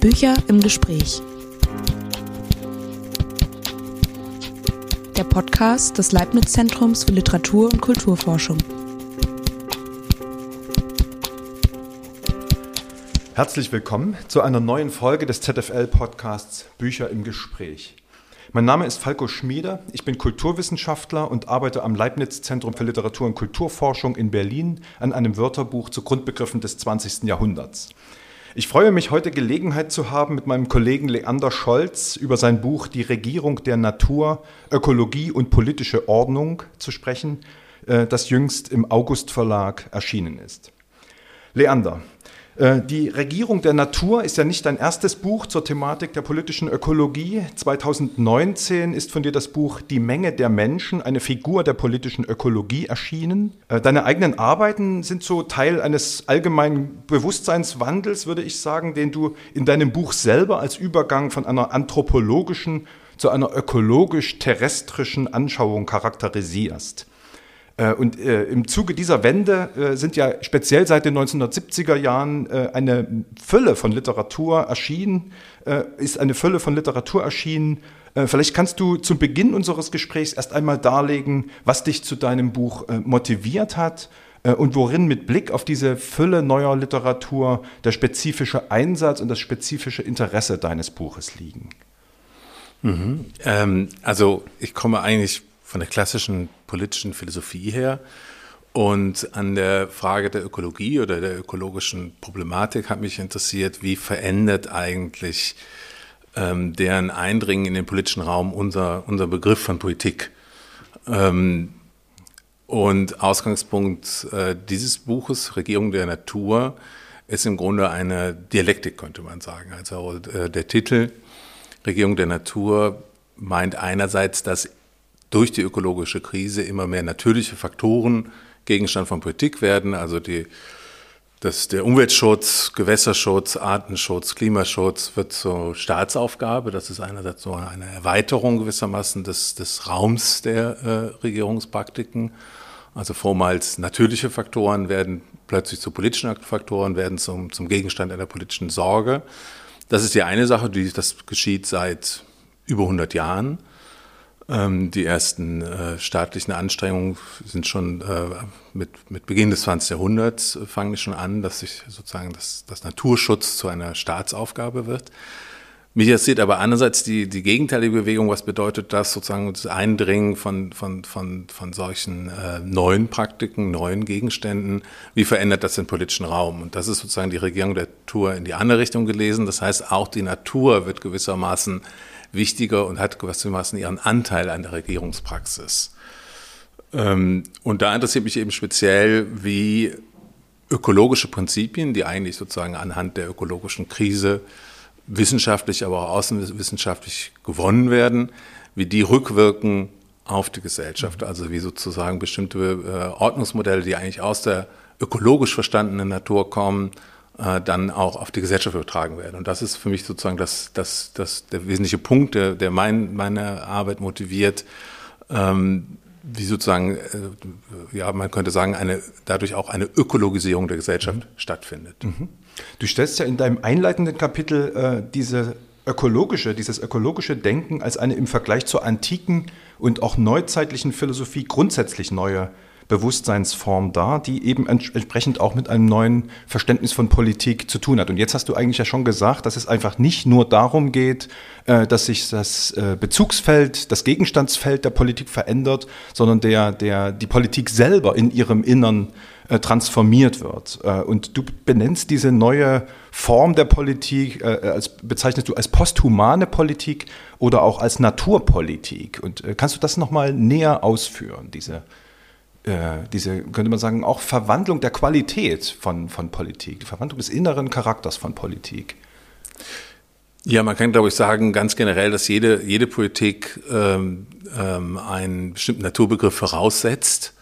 Bücher im Gespräch. Der Podcast des Leibniz Zentrums für Literatur und Kulturforschung. Herzlich willkommen zu einer neuen Folge des ZFL-Podcasts Bücher im Gespräch. Mein Name ist Falco Schmieder, ich bin Kulturwissenschaftler und arbeite am Leibniz Zentrum für Literatur und Kulturforschung in Berlin an einem Wörterbuch zu Grundbegriffen des 20. Jahrhunderts. Ich freue mich, heute Gelegenheit zu haben, mit meinem Kollegen Leander Scholz über sein Buch Die Regierung der Natur, Ökologie und politische Ordnung zu sprechen, äh, das jüngst im August Verlag erschienen ist. Leander, die Regierung der Natur ist ja nicht dein erstes Buch zur Thematik der politischen Ökologie. 2019 ist von dir das Buch Die Menge der Menschen, eine Figur der politischen Ökologie erschienen. Äh, deine eigenen Arbeiten sind so Teil eines allgemeinen Bewusstseinswandels, würde ich sagen, den du in deinem Buch selber als Übergang von einer anthropologischen zu einer ökologisch-terrestrischen Anschauung charakterisierst. Äh, und äh, im Zuge dieser Wende äh, sind ja speziell seit den 1970er Jahren eine Fülle von Literatur erschienen, ist eine Fülle von Literatur erschienen. Vielleicht kannst du zum Beginn unseres Gesprächs erst einmal darlegen, was dich zu deinem Buch motiviert hat und worin mit Blick auf diese Fülle neuer Literatur der spezifische Einsatz und das spezifische Interesse deines Buches liegen. Mhm. Ähm, also ich komme eigentlich von der klassischen politischen Philosophie her. Und an der Frage der Ökologie oder der ökologischen Problematik hat mich interessiert, wie verändert eigentlich ähm, deren Eindringen in den politischen Raum unser, unser Begriff von Politik. Ähm, und Ausgangspunkt äh, dieses Buches, Regierung der Natur, ist im Grunde eine Dialektik, könnte man sagen. Also äh, der Titel Regierung der Natur meint einerseits, dass durch die ökologische Krise immer mehr natürliche Faktoren Gegenstand von Politik werden, also die, das, der Umweltschutz, Gewässerschutz, Artenschutz, Klimaschutz wird zur Staatsaufgabe. Das ist einerseits so eine Erweiterung gewissermaßen des, des Raums der äh, Regierungspraktiken. Also vormals natürliche Faktoren werden plötzlich zu politischen Faktoren, werden zum, zum Gegenstand einer politischen Sorge. Das ist die eine Sache, die, das geschieht seit über 100 Jahren. Ähm, die ersten äh, staatlichen Anstrengungen sind schon äh, mit, mit Beginn des 20. Jahrhunderts äh, fangen schon an, dass sich sozusagen das, das Naturschutz zu einer Staatsaufgabe wird. Mich interessiert aber einerseits die, die gegenteilige Bewegung. Was bedeutet das sozusagen das Eindringen von, von, von, von solchen neuen Praktiken, neuen Gegenständen? Wie verändert das den politischen Raum? Und das ist sozusagen die Regierung der Natur in die andere Richtung gelesen. Das heißt, auch die Natur wird gewissermaßen wichtiger und hat gewissermaßen ihren Anteil an der Regierungspraxis. Ähm, und da interessiert mich eben speziell, wie ökologische Prinzipien, die eigentlich sozusagen anhand der ökologischen Krise wissenschaftlich, aber auch außenwissenschaftlich gewonnen werden, wie die rückwirken auf die Gesellschaft. Also wie sozusagen bestimmte äh, Ordnungsmodelle, die eigentlich aus der ökologisch verstandenen Natur kommen, äh, dann auch auf die Gesellschaft übertragen werden. Und das ist für mich sozusagen das, das, das, der wesentliche Punkt, der, der mein, meine Arbeit motiviert, ähm, wie sozusagen, äh, ja, man könnte sagen, eine, dadurch auch eine Ökologisierung der Gesellschaft mhm. stattfindet. Mhm. Du stellst ja in deinem einleitenden Kapitel äh, diese ökologische, dieses ökologische Denken als eine im Vergleich zur antiken und auch neuzeitlichen Philosophie grundsätzlich neue Bewusstseinsform dar, die eben entsprechend auch mit einem neuen Verständnis von Politik zu tun hat. Und jetzt hast du eigentlich ja schon gesagt, dass es einfach nicht nur darum geht, äh, dass sich das äh, Bezugsfeld, das Gegenstandsfeld der Politik verändert, sondern der, der, die Politik selber in ihrem Innern äh, transformiert wird. Und du benennst diese neue Form der Politik, als, bezeichnest du als posthumane Politik oder auch als Naturpolitik. Und kannst du das nochmal näher ausführen, diese diese, könnte man sagen, auch Verwandlung der Qualität von, von Politik, die Verwandlung des inneren Charakters von Politik. Ja, man kann, glaube ich, sagen, ganz generell, dass jede, jede Politik ähm, ähm, einen bestimmten Naturbegriff voraussetzt.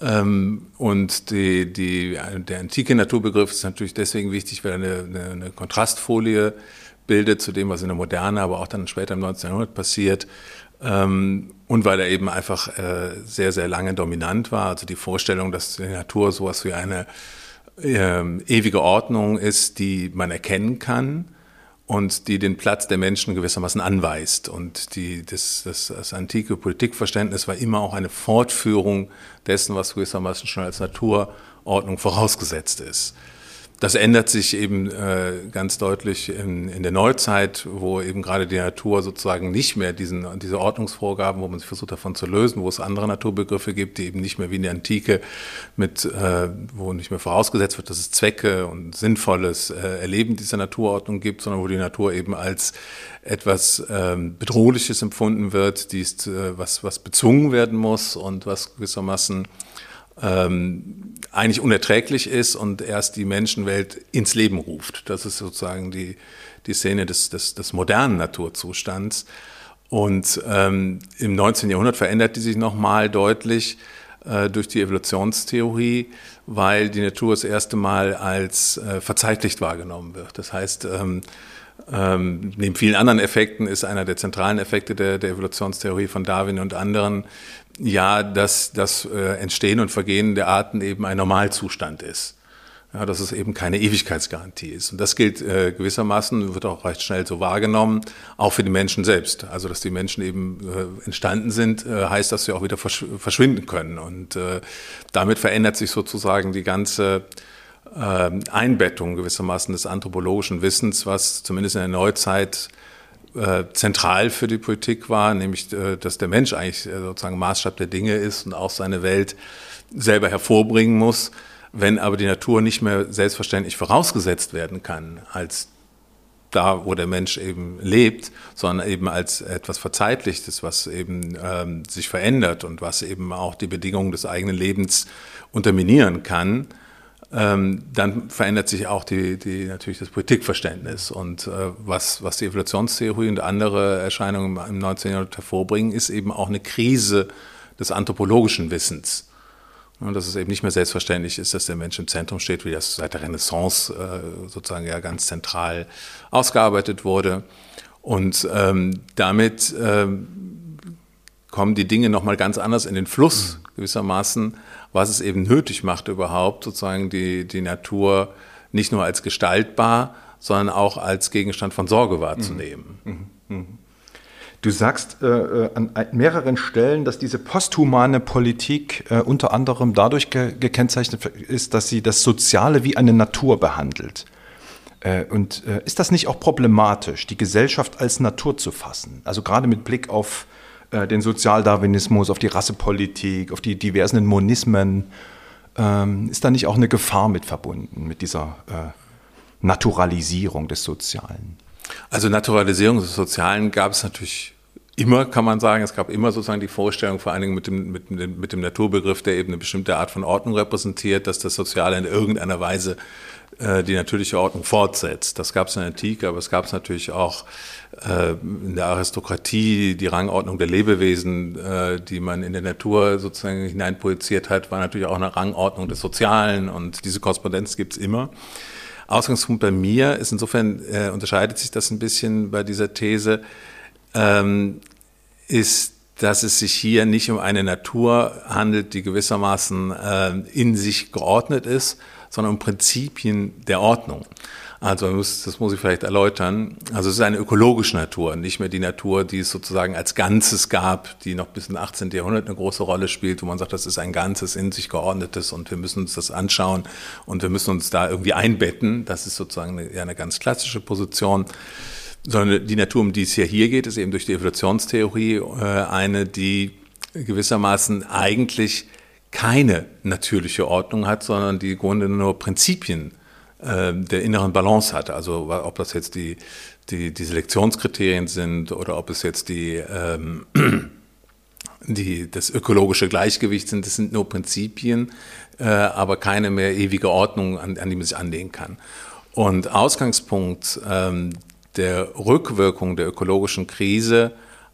Ähm, und die, die, der antike Naturbegriff ist natürlich deswegen wichtig, weil er eine, eine, eine Kontrastfolie bildet zu dem, was in der Moderne, aber auch dann später im 19. Jahrhundert passiert. Ähm, und weil er eben einfach äh, sehr, sehr lange dominant war. Also die Vorstellung, dass die Natur sowas wie eine äh, ewige Ordnung ist, die man erkennen kann und die den Platz der Menschen gewissermaßen anweist. Und die, das, das, das antike Politikverständnis war immer auch eine Fortführung dessen, was gewissermaßen schon als Naturordnung vorausgesetzt ist. Das ändert sich eben äh, ganz deutlich in, in der Neuzeit, wo eben gerade die Natur sozusagen nicht mehr diesen, diese Ordnungsvorgaben, wo man sich versucht davon zu lösen, wo es andere Naturbegriffe gibt, die eben nicht mehr wie in der Antike mit, äh, wo nicht mehr vorausgesetzt wird, dass es Zwecke und sinnvolles äh, Erleben dieser Naturordnung gibt, sondern wo die Natur eben als etwas ähm, Bedrohliches empfunden wird, dies, äh, was, was bezwungen werden muss und was gewissermaßen ähm, eigentlich unerträglich ist und erst die Menschenwelt ins Leben ruft. Das ist sozusagen die, die Szene des, des, des modernen Naturzustands. Und ähm, im 19. Jahrhundert verändert die sich nochmal deutlich äh, durch die Evolutionstheorie, weil die Natur das erste Mal als äh, verzeitlicht wahrgenommen wird. Das heißt, ähm, ähm, neben vielen anderen Effekten ist einer der zentralen Effekte der, der Evolutionstheorie von Darwin und anderen, ja, dass das äh, Entstehen und Vergehen der Arten eben ein Normalzustand ist. Ja, dass es eben keine Ewigkeitsgarantie ist. Und das gilt äh, gewissermaßen, wird auch recht schnell so wahrgenommen, auch für die Menschen selbst. Also, dass die Menschen eben äh, entstanden sind, äh, heißt, dass sie auch wieder verschw verschwinden können. Und äh, damit verändert sich sozusagen die ganze äh, Einbettung gewissermaßen des anthropologischen Wissens, was zumindest in der Neuzeit äh, zentral für die Politik war, nämlich äh, dass der Mensch eigentlich äh, sozusagen Maßstab der Dinge ist und auch seine Welt selber hervorbringen muss. Wenn aber die Natur nicht mehr selbstverständlich vorausgesetzt werden kann als da, wo der Mensch eben lebt, sondern eben als etwas Verzeitlichtes, was eben ähm, sich verändert und was eben auch die Bedingungen des eigenen Lebens unterminieren kann, dann verändert sich auch die, die, natürlich das Politikverständnis. Und äh, was, was die Evolutionstheorie und andere Erscheinungen im 19. Jahrhundert hervorbringen, ist eben auch eine Krise des anthropologischen Wissens. Und dass es eben nicht mehr selbstverständlich ist, dass der Mensch im Zentrum steht, wie das seit der Renaissance äh, sozusagen ja ganz zentral ausgearbeitet wurde. Und ähm, damit ähm, kommen die Dinge nochmal ganz anders in den Fluss gewissermaßen was es eben nötig macht, überhaupt sozusagen die, die Natur nicht nur als gestaltbar, sondern auch als Gegenstand von Sorge wahrzunehmen. Mhm. Mhm. Du sagst äh, äh an mehreren Stellen, dass diese posthumane Politik äh, unter anderem dadurch ge gekennzeichnet ist, dass sie das Soziale wie eine Natur behandelt. Äh, und äh, ist das nicht auch problematisch, die Gesellschaft als Natur zu fassen? Also gerade mit Blick auf äh, den Sozialdarwinismus, auf die Rassepolitik, auf die diversen Monismen. Ähm, ist da nicht auch eine Gefahr mit verbunden, mit dieser äh, Naturalisierung des Sozialen? Also Naturalisierung des Sozialen gab es natürlich immer, kann man sagen. Es gab immer sozusagen die Vorstellung, vor allen Dingen mit dem, mit, mit dem Naturbegriff, der eben eine bestimmte Art von Ordnung repräsentiert, dass das Soziale in irgendeiner Weise die natürliche Ordnung fortsetzt. Das gab es in der Antike, aber es gab es natürlich auch äh, in der Aristokratie, die Rangordnung der Lebewesen, äh, die man in der Natur sozusagen hineinprojiziert hat, war natürlich auch eine Rangordnung des Sozialen und diese Korrespondenz gibt es immer. Ausgangspunkt bei mir ist insofern, äh, unterscheidet sich das ein bisschen bei dieser These, ähm, ist, dass es sich hier nicht um eine Natur handelt, die gewissermaßen äh, in sich geordnet ist, sondern um Prinzipien der Ordnung. Also das muss ich vielleicht erläutern. Also es ist eine ökologische Natur, nicht mehr die Natur, die es sozusagen als Ganzes gab, die noch bis ins 18. Jahrhundert eine große Rolle spielt, wo man sagt, das ist ein Ganzes, in sich geordnetes und wir müssen uns das anschauen und wir müssen uns da irgendwie einbetten. Das ist sozusagen eine, eine ganz klassische Position. Sondern die Natur, um die es hier, hier geht, ist eben durch die Evolutionstheorie äh, eine, die gewissermaßen eigentlich keine natürliche Ordnung hat, sondern die im Grunde nur Prinzipien ähm, der inneren Balance hat. Also ob das jetzt die, die, die Selektionskriterien sind oder ob es jetzt die, ähm, die, das ökologische Gleichgewicht sind, das sind nur Prinzipien, äh, aber keine mehr ewige Ordnung, an, an die man sich anlehnen kann. Und Ausgangspunkt ähm, der Rückwirkung der ökologischen Krise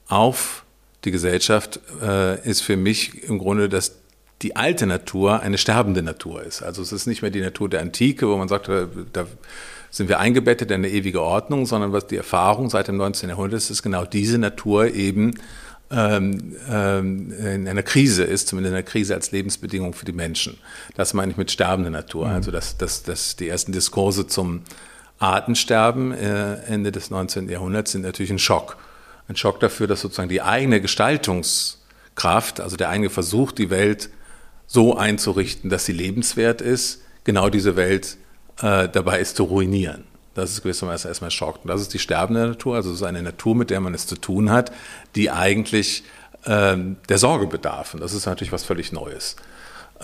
auf die Gesellschaft äh, ist für mich im Grunde das die alte Natur eine sterbende Natur ist. Also es ist nicht mehr die Natur der Antike, wo man sagt, da sind wir eingebettet in eine ewige Ordnung, sondern was die Erfahrung seit dem 19. Jahrhundert ist, ist genau diese Natur eben ähm, ähm, in einer Krise ist, zumindest in einer Krise als Lebensbedingung für die Menschen. Das meine ich mit sterbender Natur. Mhm. Also dass, dass, dass die ersten Diskurse zum Artensterben äh, Ende des 19. Jahrhunderts sind natürlich ein Schock. Ein Schock dafür, dass sozusagen die eigene Gestaltungskraft, also der eigene Versuch, die Welt so einzurichten, dass sie lebenswert ist, genau diese Welt äh, dabei ist zu ruinieren. Das ist gewissermaßen erstmal schockt. Und das ist die sterbende Natur, also so eine Natur, mit der man es zu tun hat, die eigentlich äh, der Sorge bedarf. Und das ist natürlich was völlig Neues.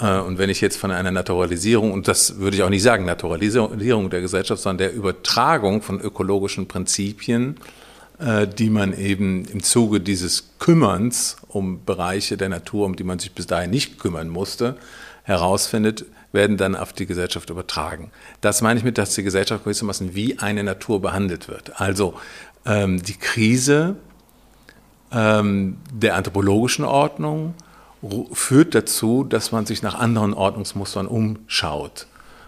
Äh, und wenn ich jetzt von einer Naturalisierung, und das würde ich auch nicht sagen, Naturalisierung der Gesellschaft, sondern der Übertragung von ökologischen Prinzipien, die man eben im Zuge dieses Kümmerns um Bereiche der Natur, um die man sich bis dahin nicht kümmern musste, herausfindet, werden dann auf die Gesellschaft übertragen. Das meine ich mit, dass die Gesellschaft gewissermaßen wie eine Natur behandelt wird. Also ähm, die Krise ähm, der anthropologischen Ordnung führt dazu, dass man sich nach anderen Ordnungsmustern umschaut.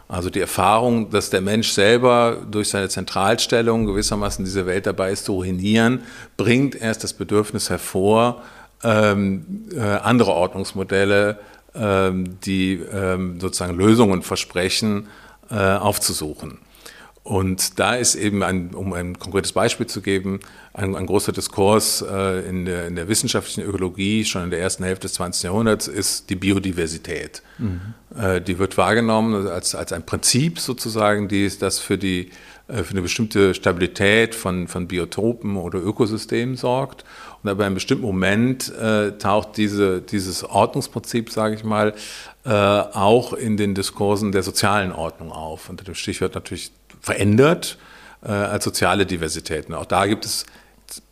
Also die Erfahrung, dass der Mensch selber durch seine Zentralstellung gewissermaßen diese Welt dabei ist zu ruinieren, bringt erst das Bedürfnis hervor, ähm, äh, andere Ordnungsmodelle, ähm, die ähm, sozusagen Lösungen versprechen, äh, aufzusuchen. Und da ist eben, ein, um ein konkretes Beispiel zu geben, ein, ein großer Diskurs äh, in, der, in, der, wissenschaftlichen Ökologie schon in der ersten Hälfte des 20. Jahrhunderts ist die Biodiversität. Mhm. Äh, die wird wahrgenommen als, als ein Prinzip sozusagen, die ist das für, die, äh, für eine bestimmte Stabilität von, von Biotopen oder Ökosystemen sorgt. Und aber in einem bestimmten Moment äh, taucht diese, dieses Ordnungsprinzip, sage ich mal, äh, auch in den Diskursen der sozialen Ordnung auf. Unter dem Stichwort natürlich verändert äh, als soziale Diversität. Und auch da gibt es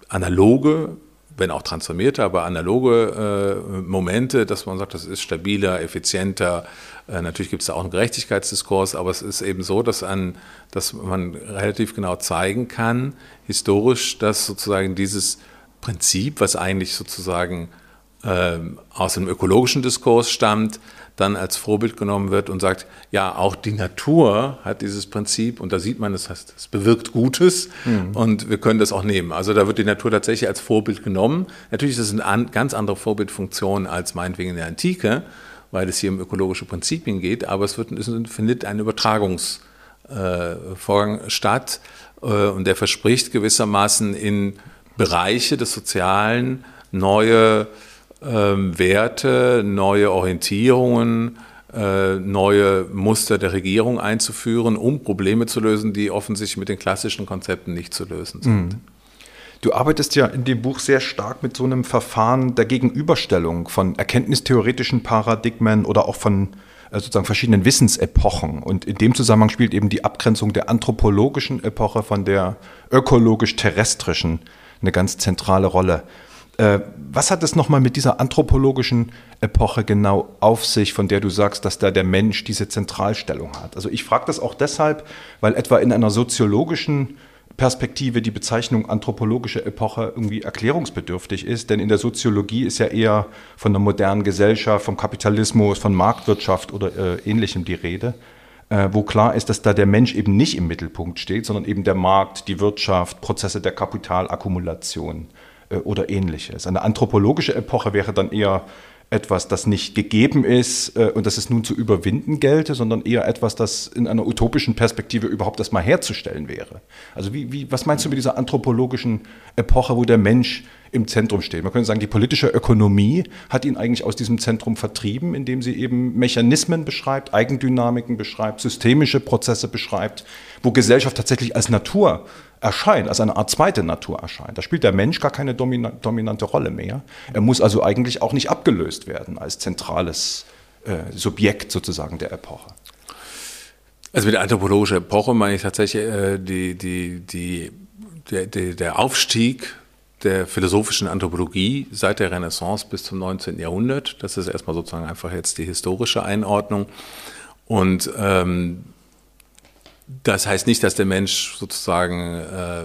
analoge, wenn auch transformierte, aber analoge äh, Momente, dass man sagt, das ist stabiler, effizienter. Äh, natürlich gibt es da auch einen Gerechtigkeitsdiskurs, aber es ist eben so, dass, an, dass man relativ genau zeigen kann, historisch, dass sozusagen dieses Prinzip, was eigentlich sozusagen ähm, aus einem ökologischen Diskurs stammt, dann als Vorbild genommen wird und sagt, ja, auch die Natur hat dieses Prinzip und da sieht man, es, heißt, es bewirkt Gutes mhm. und wir können das auch nehmen. Also da wird die Natur tatsächlich als Vorbild genommen. Natürlich ist es eine ganz andere Vorbildfunktion als meinetwegen in der Antike, weil es hier um ökologische Prinzipien geht, aber es, wird, es findet ein Übertragungsvorgang äh, statt äh, und der verspricht gewissermaßen in Bereiche des Sozialen neue ähm, Werte, neue Orientierungen, äh, neue Muster der Regierung einzuführen, um Probleme zu lösen, die offensichtlich mit den klassischen Konzepten nicht zu lösen sind. Mhm. Du arbeitest ja in dem Buch sehr stark mit so einem Verfahren der Gegenüberstellung von erkenntnistheoretischen Paradigmen oder auch von äh, sozusagen verschiedenen Wissensepochen. Und in dem Zusammenhang spielt eben die Abgrenzung der anthropologischen Epoche von der ökologisch-terrestrischen eine ganz zentrale Rolle. Äh, was hat es nochmal mit dieser anthropologischen Epoche genau auf sich, von der du sagst, dass da der Mensch diese Zentralstellung hat? Also ich frage das auch deshalb, weil etwa in einer soziologischen Perspektive die Bezeichnung anthropologische Epoche irgendwie erklärungsbedürftig ist, denn in der Soziologie ist ja eher von der modernen Gesellschaft, vom Kapitalismus, von Marktwirtschaft oder äh, ähnlichem die Rede, äh, wo klar ist, dass da der Mensch eben nicht im Mittelpunkt steht, sondern eben der Markt, die Wirtschaft, Prozesse der Kapitalakkumulation. Äh, oder ähnliches. Eine anthropologische Epoche wäre dann eher etwas, das nicht gegeben ist äh, und das es nun zu überwinden gelte, sondern eher etwas, das in einer utopischen Perspektive überhaupt erstmal herzustellen wäre. Also wie, wie, was meinst du mit dieser anthropologischen Epoche, wo der Mensch im Zentrum steht? Man könnte sagen, die politische Ökonomie hat ihn eigentlich aus diesem Zentrum vertrieben, indem sie eben Mechanismen beschreibt, Eigendynamiken beschreibt, systemische Prozesse beschreibt, wo Gesellschaft tatsächlich als Natur erscheint, als eine Art zweite Natur erscheint. Da spielt der Mensch gar keine dominante Rolle mehr. Er muss also eigentlich auch nicht abgelöst werden als zentrales äh, Subjekt sozusagen der Epoche. Also mit der anthropologischen Epoche meine ich tatsächlich äh, die, die, die, der, der Aufstieg der philosophischen Anthropologie seit der Renaissance bis zum 19. Jahrhundert. Das ist erstmal sozusagen einfach jetzt die historische Einordnung. Und ähm, das heißt nicht, dass der Mensch sozusagen äh,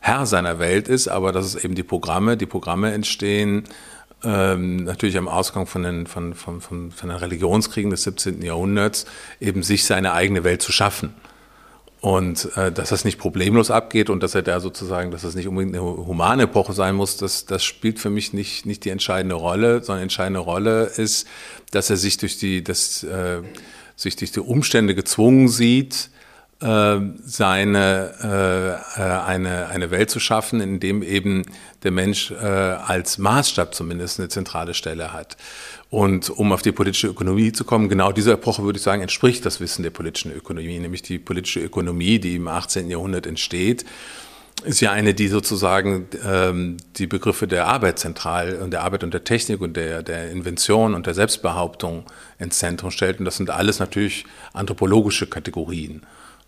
Herr seiner Welt ist, aber dass es eben die Programme, die Programme entstehen, ähm, natürlich am Ausgang von den, von, von, von, von den Religionskriegen des 17. Jahrhunderts, eben sich seine eigene Welt zu schaffen. Und äh, dass das nicht problemlos abgeht und dass er da sozusagen, dass das nicht unbedingt eine humane Epoche sein muss, das, das spielt für mich nicht, nicht die entscheidende Rolle, sondern entscheidende Rolle ist, dass er sich durch die, das, äh, sich durch die Umstände gezwungen sieht, seine, äh, äh, eine, eine Welt zu schaffen, in dem eben der Mensch äh, als Maßstab zumindest eine zentrale Stelle hat. Und um auf die politische Ökonomie zu kommen, genau dieser Epoche würde ich sagen, entspricht das Wissen der politischen Ökonomie, nämlich die politische Ökonomie, die im 18. Jahrhundert entsteht, ist ja eine, die sozusagen ähm, die Begriffe der Arbeit zentral und der Arbeit und der Technik und der, der Invention und der Selbstbehauptung ins Zentrum stellt. Und das sind alles natürlich anthropologische Kategorien.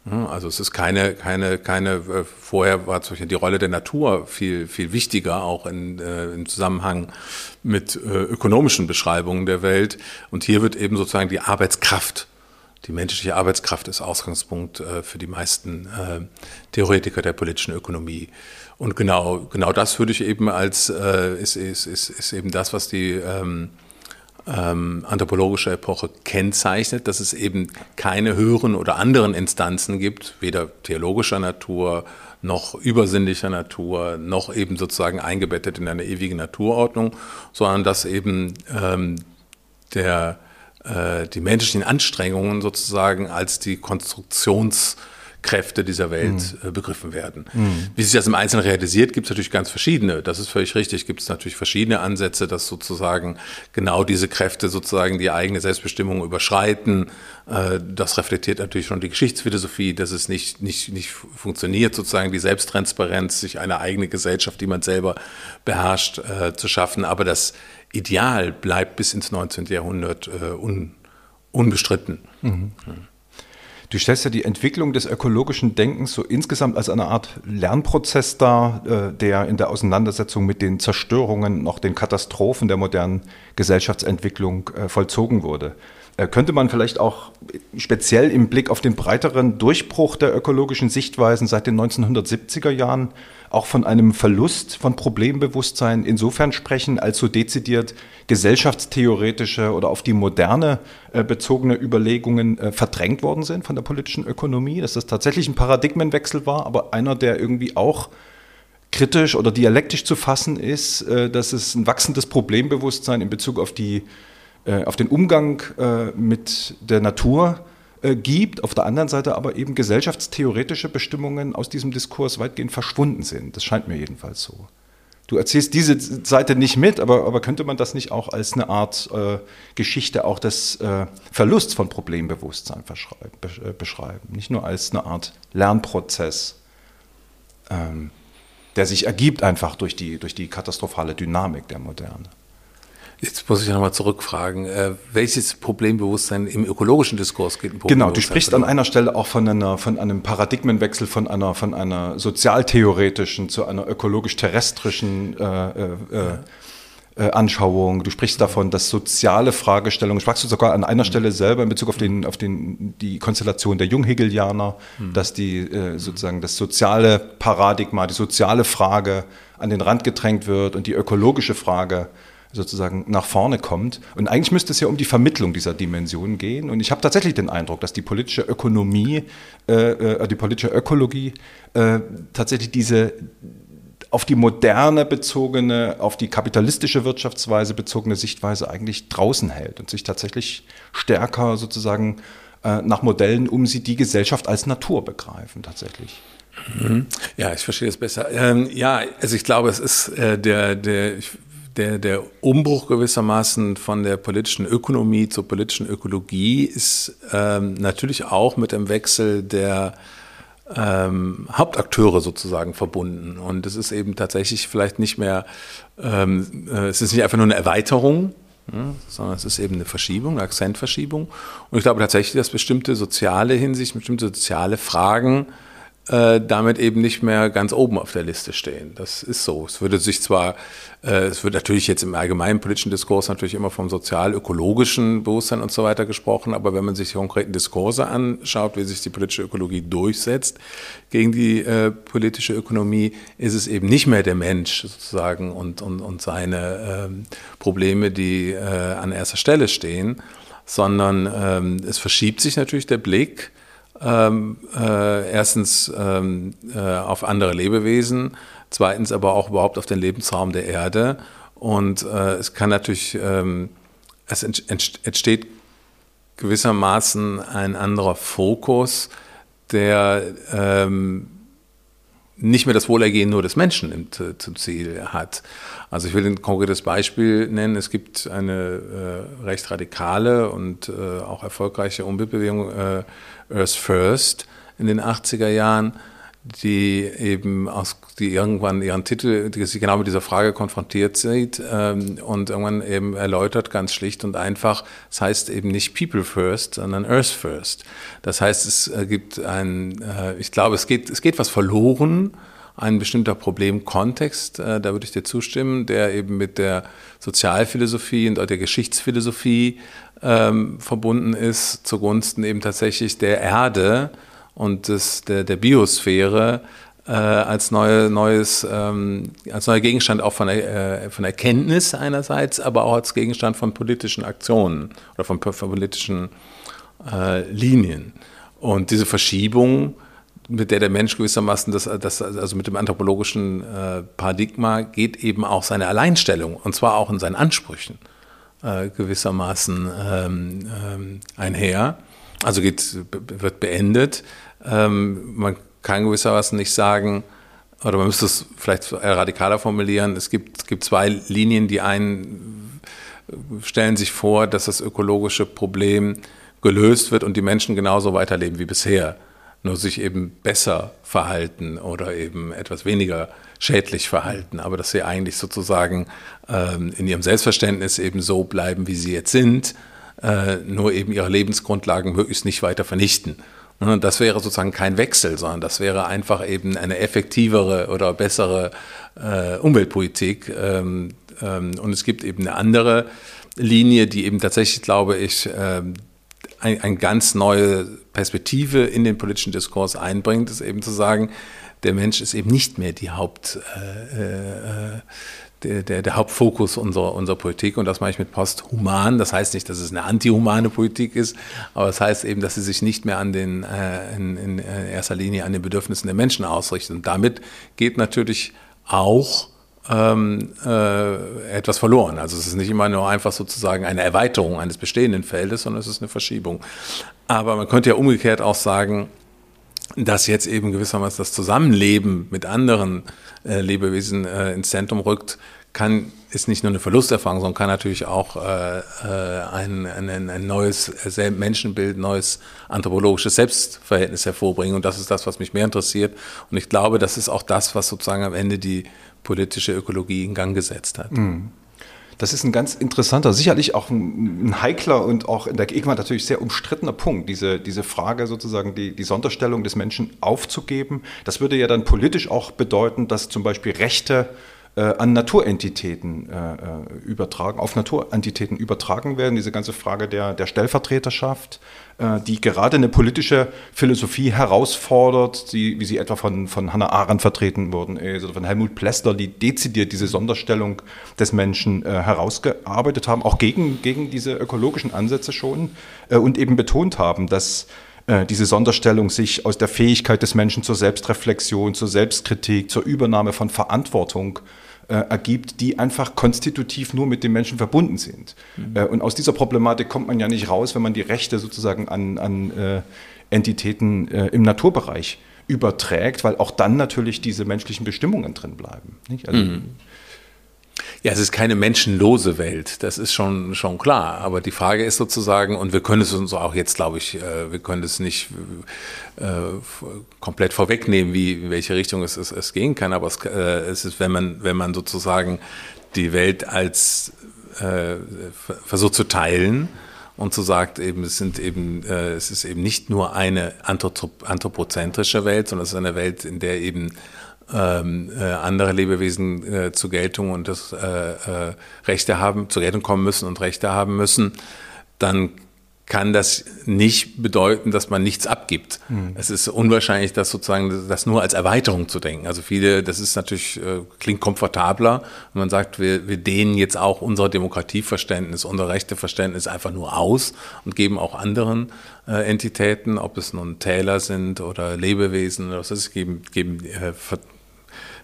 Also es ist keine, keine, keine, äh, vorher war zum Beispiel die Rolle der Natur viel, viel wichtiger, auch in, äh, im Zusammenhang mit äh, ökonomischen Beschreibungen der Welt. Und hier wird eben sozusagen die Arbeitskraft, die menschliche Arbeitskraft ist Ausgangspunkt äh, für die meisten äh, Theoretiker der politischen Ökonomie. Und genau, genau das würde ich eben als, äh, ist, ist, ist, ist eben das, was die, ähm, ähm, anthropologische Epoche kennzeichnet, dass es eben keine höheren oder anderen Instanzen gibt, weder theologischer Natur noch übersinnlicher Natur, noch eben sozusagen eingebettet in eine ewige Naturordnung, sondern dass eben ähm, der, äh, die menschlichen Anstrengungen sozusagen als die Konstruktions- Kräfte dieser Welt mhm. begriffen werden. Mhm. Wie sich das im Einzelnen realisiert, gibt es natürlich ganz verschiedene. Das ist völlig richtig. Gibt es natürlich verschiedene Ansätze, dass sozusagen genau diese Kräfte sozusagen die eigene Selbstbestimmung überschreiten. Äh, das reflektiert natürlich schon die Geschichtsphilosophie, dass es nicht, nicht, nicht funktioniert, sozusagen die Selbsttransparenz, sich eine eigene Gesellschaft, die man selber beherrscht, äh, zu schaffen. Aber das Ideal bleibt bis ins 19. Jahrhundert un, unbestritten. Mhm. Du stellst ja die Entwicklung des ökologischen Denkens so insgesamt als eine Art Lernprozess dar, äh, der in der Auseinandersetzung mit den Zerstörungen, noch den Katastrophen der modernen Gesellschaftsentwicklung äh, vollzogen wurde. Äh, könnte man vielleicht auch speziell im Blick auf den breiteren Durchbruch der ökologischen Sichtweisen seit den 1970er Jahren auch von einem Verlust von Problembewusstsein insofern sprechen, als so dezidiert gesellschaftstheoretische oder auf die Moderne äh, bezogene Überlegungen äh, verdrängt worden sind von der politischen Ökonomie, dass das tatsächlich ein Paradigmenwechsel war, aber einer, der irgendwie auch kritisch oder dialektisch zu fassen ist, dass es ein wachsendes Problembewusstsein in Bezug auf, die, auf den Umgang äh, mit der Natur äh, gibt, auf der anderen Seite aber eben gesellschaftstheoretische Bestimmungen aus diesem Diskurs weitgehend verschwunden sind. Das scheint mir jedenfalls so. Du erzählst diese Seite nicht mit, aber, aber könnte man das nicht auch als eine Art äh, Geschichte auch des äh, Verlusts von Problembewusstsein äh, beschreiben? Nicht nur als eine Art Lernprozess, ähm, der sich ergibt einfach durch die, durch die katastrophale Dynamik der Moderne. Jetzt muss ich nochmal zurückfragen, äh, welches Problembewusstsein im ökologischen Diskurs geht? Genau, du sprichst an einer Stelle auch von, einer, von einem Paradigmenwechsel von einer, von einer sozialtheoretischen zu einer ökologisch-terrestrischen äh, äh, äh, Anschauung. Du sprichst davon, dass soziale Fragestellungen, sprachst du sogar an einer mhm. Stelle selber in Bezug auf, den, auf den, die Konstellation der Junghegelianer, mhm. dass die äh, sozusagen das soziale Paradigma, die soziale Frage an den Rand gedrängt wird und die ökologische Frage sozusagen nach vorne kommt. Und eigentlich müsste es ja um die Vermittlung dieser Dimension gehen. Und ich habe tatsächlich den Eindruck, dass die politische Ökonomie, äh, äh, die politische Ökologie äh, tatsächlich diese auf die moderne bezogene, auf die kapitalistische Wirtschaftsweise bezogene Sichtweise eigentlich draußen hält und sich tatsächlich stärker sozusagen äh, nach Modellen umsieht, die Gesellschaft als Natur begreifen tatsächlich. Mhm. Ja, ich verstehe es besser. Ähm, ja, also ich glaube, es ist äh, der, der, ich der, der Umbruch gewissermaßen von der politischen Ökonomie zur politischen Ökologie ist ähm, natürlich auch mit dem Wechsel der ähm, Hauptakteure sozusagen verbunden. Und es ist eben tatsächlich vielleicht nicht mehr, ähm, äh, es ist nicht einfach nur eine Erweiterung, ja, sondern es ist eben eine Verschiebung, eine Akzentverschiebung. Und ich glaube tatsächlich, dass bestimmte soziale Hinsicht, bestimmte soziale Fragen äh, damit eben nicht mehr ganz oben auf der Liste stehen. Das ist so. Es würde sich zwar, äh, es wird natürlich jetzt im allgemeinen politischen Diskurs natürlich immer vom sozial-ökologischen Bewusstsein und so weiter gesprochen, aber wenn man sich die konkreten Diskurse anschaut, wie sich die politische Ökologie durchsetzt gegen die äh, politische Ökonomie, ist es eben nicht mehr der Mensch sozusagen und, und, und seine ähm, Probleme, die äh, an erster Stelle stehen, sondern ähm, es verschiebt sich natürlich der Blick ähm, äh, erstens ähm, äh, auf andere Lebewesen, zweitens aber auch überhaupt auf den Lebensraum der Erde. Und äh, es kann natürlich, ähm, es entsteht gewissermaßen ein anderer Fokus, der ähm, nicht mehr das Wohlergehen nur des Menschen im, zum Ziel hat. Also ich will ein konkretes Beispiel nennen. Es gibt eine äh, recht radikale und äh, auch erfolgreiche Umweltbewegung äh, Earth First in den 80er Jahren, die eben aus, die irgendwann ihren Titel, die sich genau mit dieser Frage konfrontiert sieht ähm, und irgendwann eben erläutert, ganz schlicht und einfach, es heißt eben nicht People First, sondern Earth First. Das heißt, es äh, gibt ein, äh, ich glaube, es geht, es geht was verloren, ein bestimmter Problemkontext, äh, da würde ich dir zustimmen, der eben mit der Sozialphilosophie und der Geschichtsphilosophie ähm, verbunden ist, zugunsten eben tatsächlich der Erde, und des, der, der Biosphäre äh, als, neue, neues, ähm, als neuer Gegenstand auch von, äh, von Erkenntnis einerseits, aber auch als Gegenstand von politischen Aktionen oder von, von politischen äh, Linien. Und diese Verschiebung, mit der der Mensch gewissermaßen, das, das, also mit dem anthropologischen äh, Paradigma, geht eben auch seine Alleinstellung, und zwar auch in seinen Ansprüchen äh, gewissermaßen ähm, ähm, einher. Also geht, wird beendet. Ähm, man kann gewissermaßen nicht sagen, oder man müsste es vielleicht radikaler formulieren, es gibt, es gibt zwei Linien, die einen stellen sich vor, dass das ökologische Problem gelöst wird und die Menschen genauso weiterleben wie bisher, nur sich eben besser verhalten oder eben etwas weniger schädlich verhalten, aber dass sie eigentlich sozusagen ähm, in ihrem Selbstverständnis eben so bleiben, wie sie jetzt sind, äh, nur eben ihre Lebensgrundlagen möglichst nicht weiter vernichten. Ne, das wäre sozusagen kein Wechsel, sondern das wäre einfach eben eine effektivere oder bessere äh, Umweltpolitik. Ähm, ähm, und es gibt eben eine andere Linie, die eben tatsächlich, glaube ich, ähm, eine ein ganz neue Perspektive in den politischen Diskurs einbringt, ist eben zu sagen, der Mensch ist eben nicht mehr die Haupt, äh, äh, der, der, der, Hauptfokus unserer, unserer Politik. Und das mache ich mit posthuman. Das heißt nicht, dass es eine antihumane Politik ist, aber es das heißt eben, dass sie sich nicht mehr an den, äh, in, in, erster Linie an den Bedürfnissen der Menschen ausrichtet. Und damit geht natürlich auch ähm, äh, etwas verloren. Also es ist nicht immer nur einfach sozusagen eine Erweiterung eines bestehenden Feldes, sondern es ist eine Verschiebung. Aber man könnte ja umgekehrt auch sagen, dass jetzt eben gewissermaßen das Zusammenleben mit anderen äh, Lebewesen äh, ins Zentrum rückt, kann, ist nicht nur eine Verlusterfahrung, sondern kann natürlich auch äh, äh ein, ein, ein neues Menschenbild, neues anthropologisches Selbstverhältnis hervorbringen. Und das ist das, was mich mehr interessiert. Und ich glaube, das ist auch das, was sozusagen am Ende die politische Ökologie in Gang gesetzt hat. Mhm. Das ist ein ganz interessanter, sicherlich auch ein, heikler und auch in der Gegenwart natürlich sehr umstrittener Punkt, diese, diese Frage sozusagen, die, die Sonderstellung des Menschen aufzugeben. Das würde ja dann politisch auch bedeuten, dass zum Beispiel Rechte an Naturentitäten äh, äh, übertragen, auf Naturentitäten übertragen werden. Diese ganze Frage der, der Stellvertreterschaft, äh, die gerade eine politische Philosophie herausfordert, die, wie sie etwa von, von Hannah Arendt vertreten wurden, äh, oder von Helmut Plessler, die dezidiert diese Sonderstellung des Menschen äh, herausgearbeitet haben, auch gegen, gegen diese ökologischen Ansätze schon und eben betont haben, dass diese Sonderstellung sich aus der Fähigkeit des Menschen zur Selbstreflexion, zur Selbstkritik, zur Übernahme von Verantwortung äh, ergibt, die einfach konstitutiv nur mit dem Menschen verbunden sind. Mhm. Äh, und aus dieser Problematik kommt man ja nicht raus, wenn man die Rechte sozusagen an, an äh, Entitäten äh, im Naturbereich überträgt, weil auch dann natürlich diese menschlichen Bestimmungen drin bleiben. Also, mhm. Ja, es ist keine menschenlose Welt, das ist schon, schon klar. Aber die Frage ist sozusagen, und wir können es uns auch jetzt, glaube ich, äh, wir können es nicht äh, komplett vorwegnehmen, wie, in welche Richtung es, es, es gehen kann, aber es, äh, es ist, wenn man, wenn man sozusagen die Welt als äh, versucht zu teilen, und so sagt eben, es sind eben, äh, es ist eben nicht nur eine anthropozentrische Welt, sondern es ist eine Welt, in der eben ähm, äh, andere Lebewesen äh, zur Geltung und das äh, äh, Rechte haben, zur Geltung kommen müssen und Rechte haben müssen, dann kann das nicht bedeuten, dass man nichts abgibt. Mhm. Es ist unwahrscheinlich, das sozusagen das nur als Erweiterung zu denken. Also viele, das ist natürlich, äh, klingt komfortabler, wenn man sagt, wir, wir dehnen jetzt auch unser Demokratieverständnis, unser Rechteverständnis einfach nur aus und geben auch anderen äh, Entitäten, ob es nun Täler sind oder Lebewesen oder was ist, geben, geben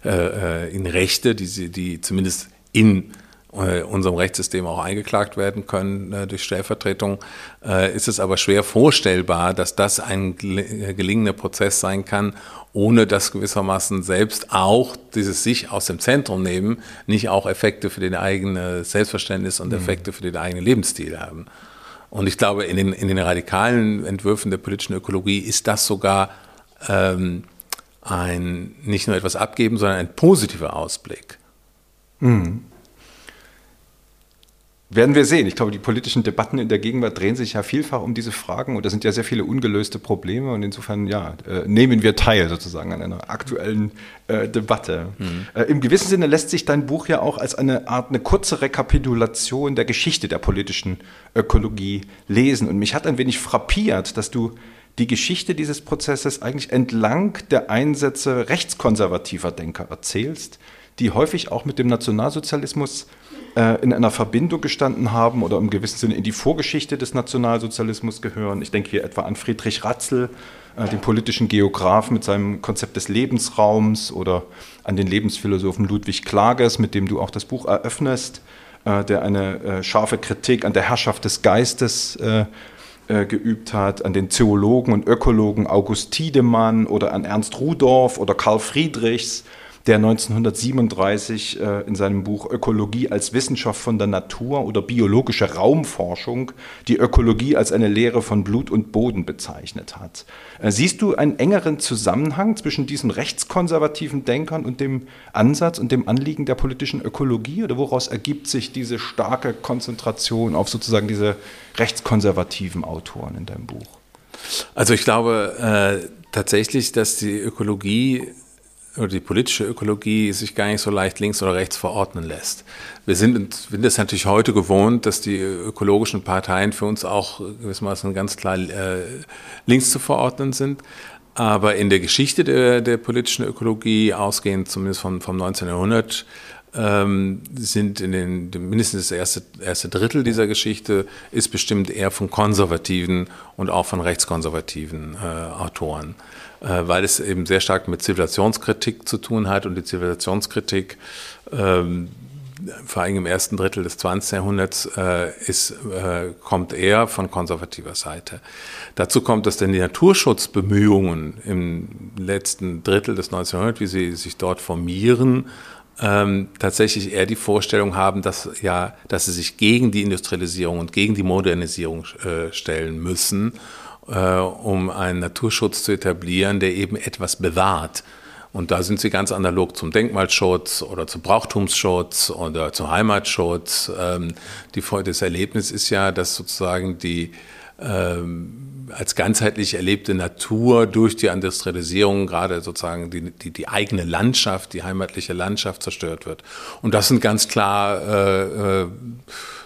äh, äh, in Rechte, die, sie, die zumindest in äh, unserem Rechtssystem auch eingeklagt werden können äh, durch Stellvertretung, äh, ist es aber schwer vorstellbar, dass das ein gelingender Prozess sein kann, ohne dass gewissermaßen selbst auch dieses sich aus dem Zentrum nehmen, nicht auch Effekte für den eigenen Selbstverständnis und mhm. Effekte für den eigenen Lebensstil haben. Und ich glaube, in den, in den radikalen Entwürfen der politischen Ökologie ist das sogar ähm, ein, nicht nur etwas abgeben, sondern ein positiver Ausblick. Mhm. Werden wir sehen. Ich glaube, die politischen Debatten in der Gegenwart drehen sich ja vielfach um diese Fragen und da sind ja sehr viele ungelöste Probleme und insofern ja, äh, nehmen wir teil sozusagen an einer aktuellen äh, Debatte. Mhm. Äh, Im gewissen Sinne lässt sich dein Buch ja auch als eine Art, eine kurze Rekapitulation der Geschichte der politischen Ökologie lesen und mich hat ein wenig frappiert, dass du die Geschichte dieses Prozesses eigentlich entlang der Einsätze rechtskonservativer Denker erzählst, die häufig auch mit dem Nationalsozialismus äh, in einer Verbindung gestanden haben oder im gewissen Sinne in die Vorgeschichte des Nationalsozialismus gehören. Ich denke hier etwa an Friedrich Ratzel, äh, den politischen Geograf mit seinem Konzept des Lebensraums oder an den Lebensphilosophen Ludwig Klages, mit dem du auch das Buch eröffnest, äh, der eine scharfe Kritik an der Herrschaft des Geistes geübt hat, an den Zoologen und Ökologen August Tiedemann oder an Ernst Rudorf oder Karl Friedrichs der 1937 äh, in seinem Buch Ökologie als Wissenschaft von der Natur oder biologische Raumforschung die Ökologie als eine Lehre von Blut und Boden bezeichnet hat. Äh, siehst du einen engeren Zusammenhang zwischen diesen rechtskonservativen Denkern und dem Ansatz und dem Anliegen der politischen Ökologie oder woraus ergibt sich diese starke Konzentration auf sozusagen diese rechtskonservativen Autoren in deinem Buch? Also ich glaube äh, tatsächlich, dass die Ökologie oder die politische Ökologie sich gar nicht so leicht links oder rechts verordnen lässt. Wir sind, es natürlich heute gewohnt, dass die ökologischen Parteien für uns auch gewissermaßen ganz klar äh, links zu verordnen sind. Aber in der Geschichte der, der politischen Ökologie, ausgehend zumindest vom, vom 19. Jahrhundert, ähm, sind in den, mindestens das erste, erste Drittel dieser Geschichte ist bestimmt eher von konservativen und auch von rechtskonservativen äh, Autoren. Äh, weil es eben sehr stark mit Zivilisationskritik zu tun hat und die Zivilisationskritik ähm, vor allem im ersten Drittel des 20. Jahrhunderts äh, ist, äh, kommt eher von konservativer Seite. Dazu kommt, dass denn die Naturschutzbemühungen im letzten Drittel des 19. Jahrhunderts, wie sie sich dort formieren, ähm, tatsächlich eher die Vorstellung haben, dass, ja, dass sie sich gegen die Industrialisierung und gegen die Modernisierung äh, stellen müssen äh, um einen Naturschutz zu etablieren, der eben etwas bewahrt. Und da sind sie ganz analog zum Denkmalschutz oder zum Brauchtumsschutz oder zum Heimatschutz. Ähm, die, das Erlebnis ist ja, dass sozusagen die ähm, als ganzheitlich erlebte Natur durch die Industrialisierung gerade sozusagen die, die, die, eigene Landschaft, die heimatliche Landschaft zerstört wird. Und das sind ganz klar äh, äh,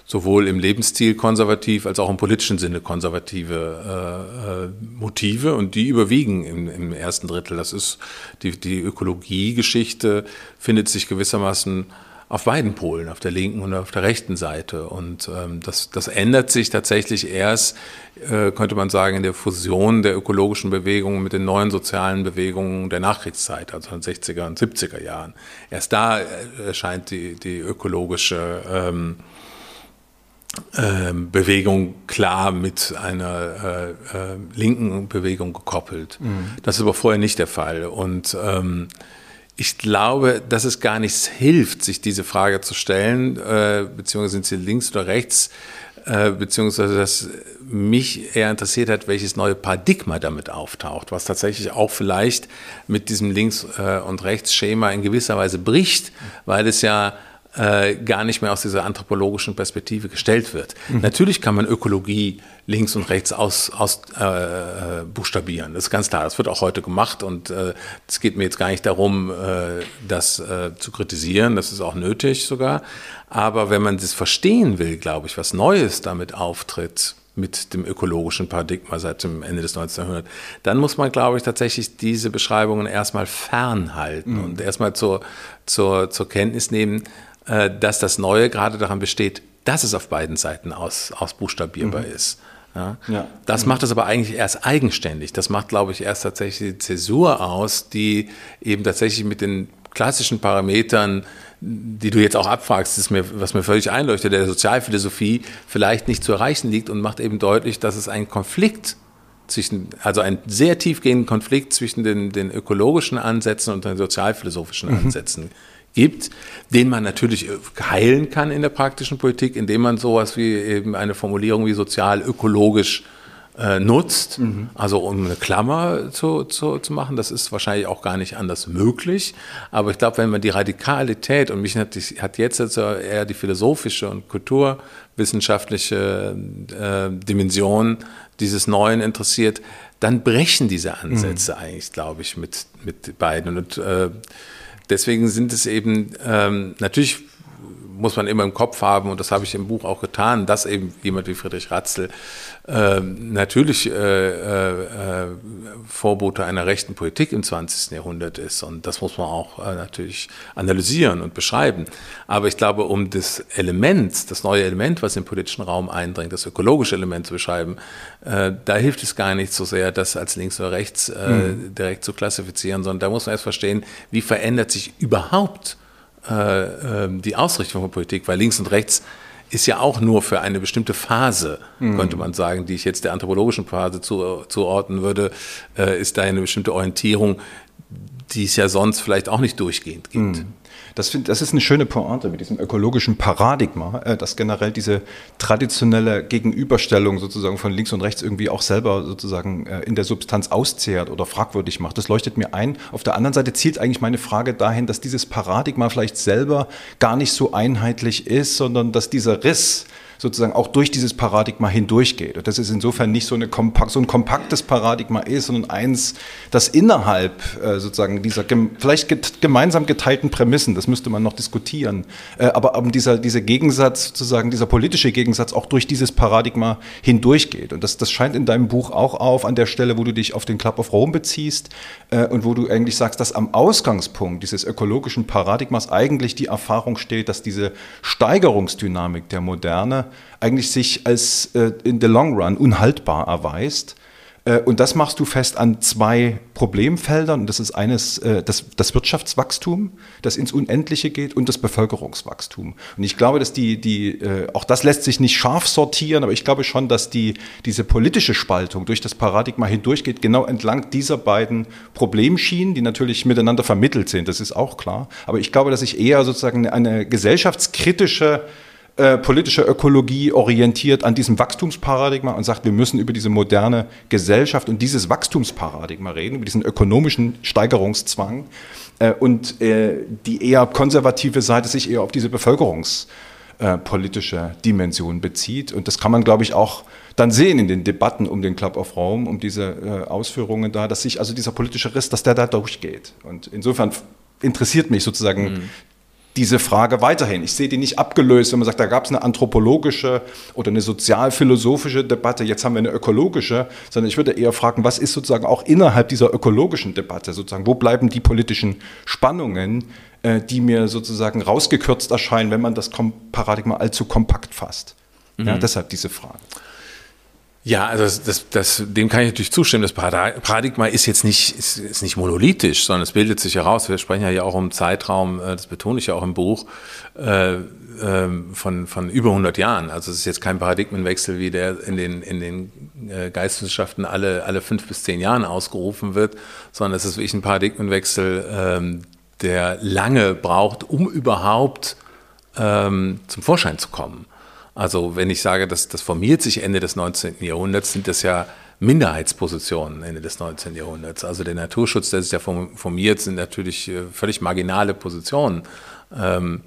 sowohl im Lebensstil konservativ als auch im politischen Sinne konservative äh, äh, Motive und die überwiegen im, im, ersten Drittel. Das ist die, die Ökologiegeschichte findet sich gewissermaßen auf beiden Polen, auf der linken und auf der rechten Seite. Und ähm, das, das ändert sich tatsächlich erst, äh, könnte man sagen, in der Fusion der ökologischen Bewegungen mit den neuen sozialen Bewegungen der Nachkriegszeit, also in den 60er und 70er Jahren. Erst da äh, erscheint die, die ökologische ähm, Bewegung klar mit einer äh, äh, linken Bewegung gekoppelt. Mhm. Das ist aber vorher nicht der Fall. Und ähm, ich glaube, dass es gar nichts hilft, sich diese Frage zu stellen, äh, beziehungsweise sind sie links oder rechts, äh, beziehungsweise dass mich eher interessiert hat, welches neue Paradigma damit auftaucht, was tatsächlich auch vielleicht mit diesem Links- äh, und Rechtsschema in gewisser Weise bricht, weil es ja äh, gar nicht mehr aus dieser anthropologischen Perspektive gestellt wird. Mhm. Natürlich kann man Ökologie links und rechts aus, aus äh, buchstabieren. Das ist ganz klar. Das wird auch heute gemacht und äh, es äh, geht mir jetzt gar nicht darum, äh, das äh, zu kritisieren. Das ist auch nötig sogar. Aber wenn man das verstehen will, glaube ich, was Neues damit auftritt, mit dem ökologischen Paradigma seit dem Ende des 19. Jahrhunderts, dann muss man, glaube ich, tatsächlich diese Beschreibungen erstmal fernhalten mhm. und erstmal zur, zur, zur Kenntnis nehmen, dass das Neue gerade daran besteht, dass es auf beiden Seiten aus, ausbuchstabierbar mhm. ist. Ja. ja. Das mhm. macht es aber eigentlich erst eigenständig. Das macht, glaube ich, erst tatsächlich die Zäsur aus, die eben tatsächlich mit den klassischen Parametern, die du jetzt auch abfragst, ist mir, was mir völlig einleuchtet, der Sozialphilosophie vielleicht nicht zu erreichen liegt und macht eben deutlich, dass es einen Konflikt zwischen, also einen sehr tiefgehenden Konflikt zwischen den, den ökologischen Ansätzen und den sozialphilosophischen mhm. Gibt, den man natürlich heilen kann in der praktischen Politik, indem man sowas wie eben eine Formulierung wie sozial-ökologisch äh, nutzt, mhm. also um eine Klammer zu, zu, zu machen, das ist wahrscheinlich auch gar nicht anders möglich. Aber ich glaube, wenn man die Radikalität, und mich hat, hat jetzt also eher die philosophische und kulturwissenschaftliche äh, Dimension dieses Neuen interessiert, dann brechen diese Ansätze mhm. eigentlich, glaube ich, mit, mit beiden. Und äh, deswegen sind es eben ähm, natürlich muss man immer im Kopf haben, und das habe ich im Buch auch getan, dass eben jemand wie Friedrich Ratzel äh, natürlich äh, äh, Vorbote einer rechten Politik im 20. Jahrhundert ist. Und das muss man auch äh, natürlich analysieren und beschreiben. Aber ich glaube, um das Element, das neue Element, was im politischen Raum eindringt, das ökologische Element zu beschreiben, äh, da hilft es gar nicht so sehr, das als links oder rechts mhm. direkt zu klassifizieren, sondern da muss man erst verstehen, wie verändert sich überhaupt äh, ähm, die Ausrichtung von Politik, weil links und rechts ist ja auch nur für eine bestimmte Phase, mhm. könnte man sagen, die ich jetzt der anthropologischen Phase zu, zuordnen würde, äh, ist da eine bestimmte Orientierung, die es ja sonst vielleicht auch nicht durchgehend gibt. Mhm. Das, find, das ist eine schöne Pointe mit diesem ökologischen Paradigma, äh, dass generell diese traditionelle Gegenüberstellung sozusagen von links und rechts irgendwie auch selber sozusagen äh, in der Substanz auszehrt oder fragwürdig macht. Das leuchtet mir ein. Auf der anderen Seite zielt eigentlich meine Frage dahin, dass dieses Paradigma vielleicht selber gar nicht so einheitlich ist, sondern dass dieser Riss, sozusagen auch durch dieses Paradigma hindurchgeht. Und das ist insofern nicht so, eine kompakt, so ein kompaktes Paradigma ist, sondern eins, das innerhalb äh, sozusagen dieser vielleicht get, gemeinsam geteilten Prämissen, das müsste man noch diskutieren, äh, aber um dieser, dieser Gegensatz, sozusagen dieser politische Gegensatz auch durch dieses Paradigma hindurchgeht. Und das, das scheint in deinem Buch auch auf, an der Stelle, wo du dich auf den Club of Rome beziehst äh, und wo du eigentlich sagst, dass am Ausgangspunkt dieses ökologischen Paradigmas eigentlich die Erfahrung steht, dass diese Steigerungsdynamik der Moderne eigentlich sich als äh, in the long run unhaltbar erweist. Äh, und das machst du fest an zwei Problemfeldern. Und das ist eines äh, das, das Wirtschaftswachstum, das ins Unendliche geht, und das Bevölkerungswachstum. Und ich glaube, dass die, die äh, auch das lässt sich nicht scharf sortieren, aber ich glaube schon, dass die, diese politische Spaltung durch das Paradigma hindurchgeht, genau entlang dieser beiden Problemschienen, die natürlich miteinander vermittelt sind. Das ist auch klar. Aber ich glaube, dass ich eher sozusagen eine gesellschaftskritische äh, politische Ökologie orientiert an diesem Wachstumsparadigma und sagt, wir müssen über diese moderne Gesellschaft und dieses Wachstumsparadigma reden, über diesen ökonomischen Steigerungszwang äh, und äh, die eher konservative Seite sich eher auf diese bevölkerungspolitische Dimension bezieht. Und das kann man, glaube ich, auch dann sehen in den Debatten um den Club of Rome, um diese Ausführungen da, dass sich also dieser politische Riss, dass der da durchgeht. Und insofern interessiert mich sozusagen mhm diese Frage weiterhin. Ich sehe die nicht abgelöst, wenn man sagt, da gab es eine anthropologische oder eine sozialphilosophische Debatte, jetzt haben wir eine ökologische, sondern ich würde eher fragen, was ist sozusagen auch innerhalb dieser ökologischen Debatte sozusagen, wo bleiben die politischen Spannungen, äh, die mir sozusagen rausgekürzt erscheinen, wenn man das Paradigma allzu kompakt fasst. Mhm. Ja, deshalb diese Frage. Ja, also das, das, das, dem kann ich natürlich zustimmen. Das Paradigma ist jetzt nicht, ist, ist nicht monolithisch, sondern es bildet sich heraus. Wir sprechen ja auch um Zeitraum, äh, das betone ich ja auch im Buch, äh, ähm, von, von über 100 Jahren. Also es ist jetzt kein Paradigmenwechsel, wie der in den, in den äh, Geisteswissenschaften alle, alle fünf bis zehn Jahren ausgerufen wird, sondern es ist wirklich ein Paradigmenwechsel, ähm, der lange braucht, um überhaupt ähm, zum Vorschein zu kommen. Also wenn ich sage, dass das formiert sich Ende des 19. Jahrhunderts, sind das ja Minderheitspositionen Ende des 19. Jahrhunderts. Also der Naturschutz, der sich ja formiert, sind natürlich äh, völlig marginale Positionen. Ähm,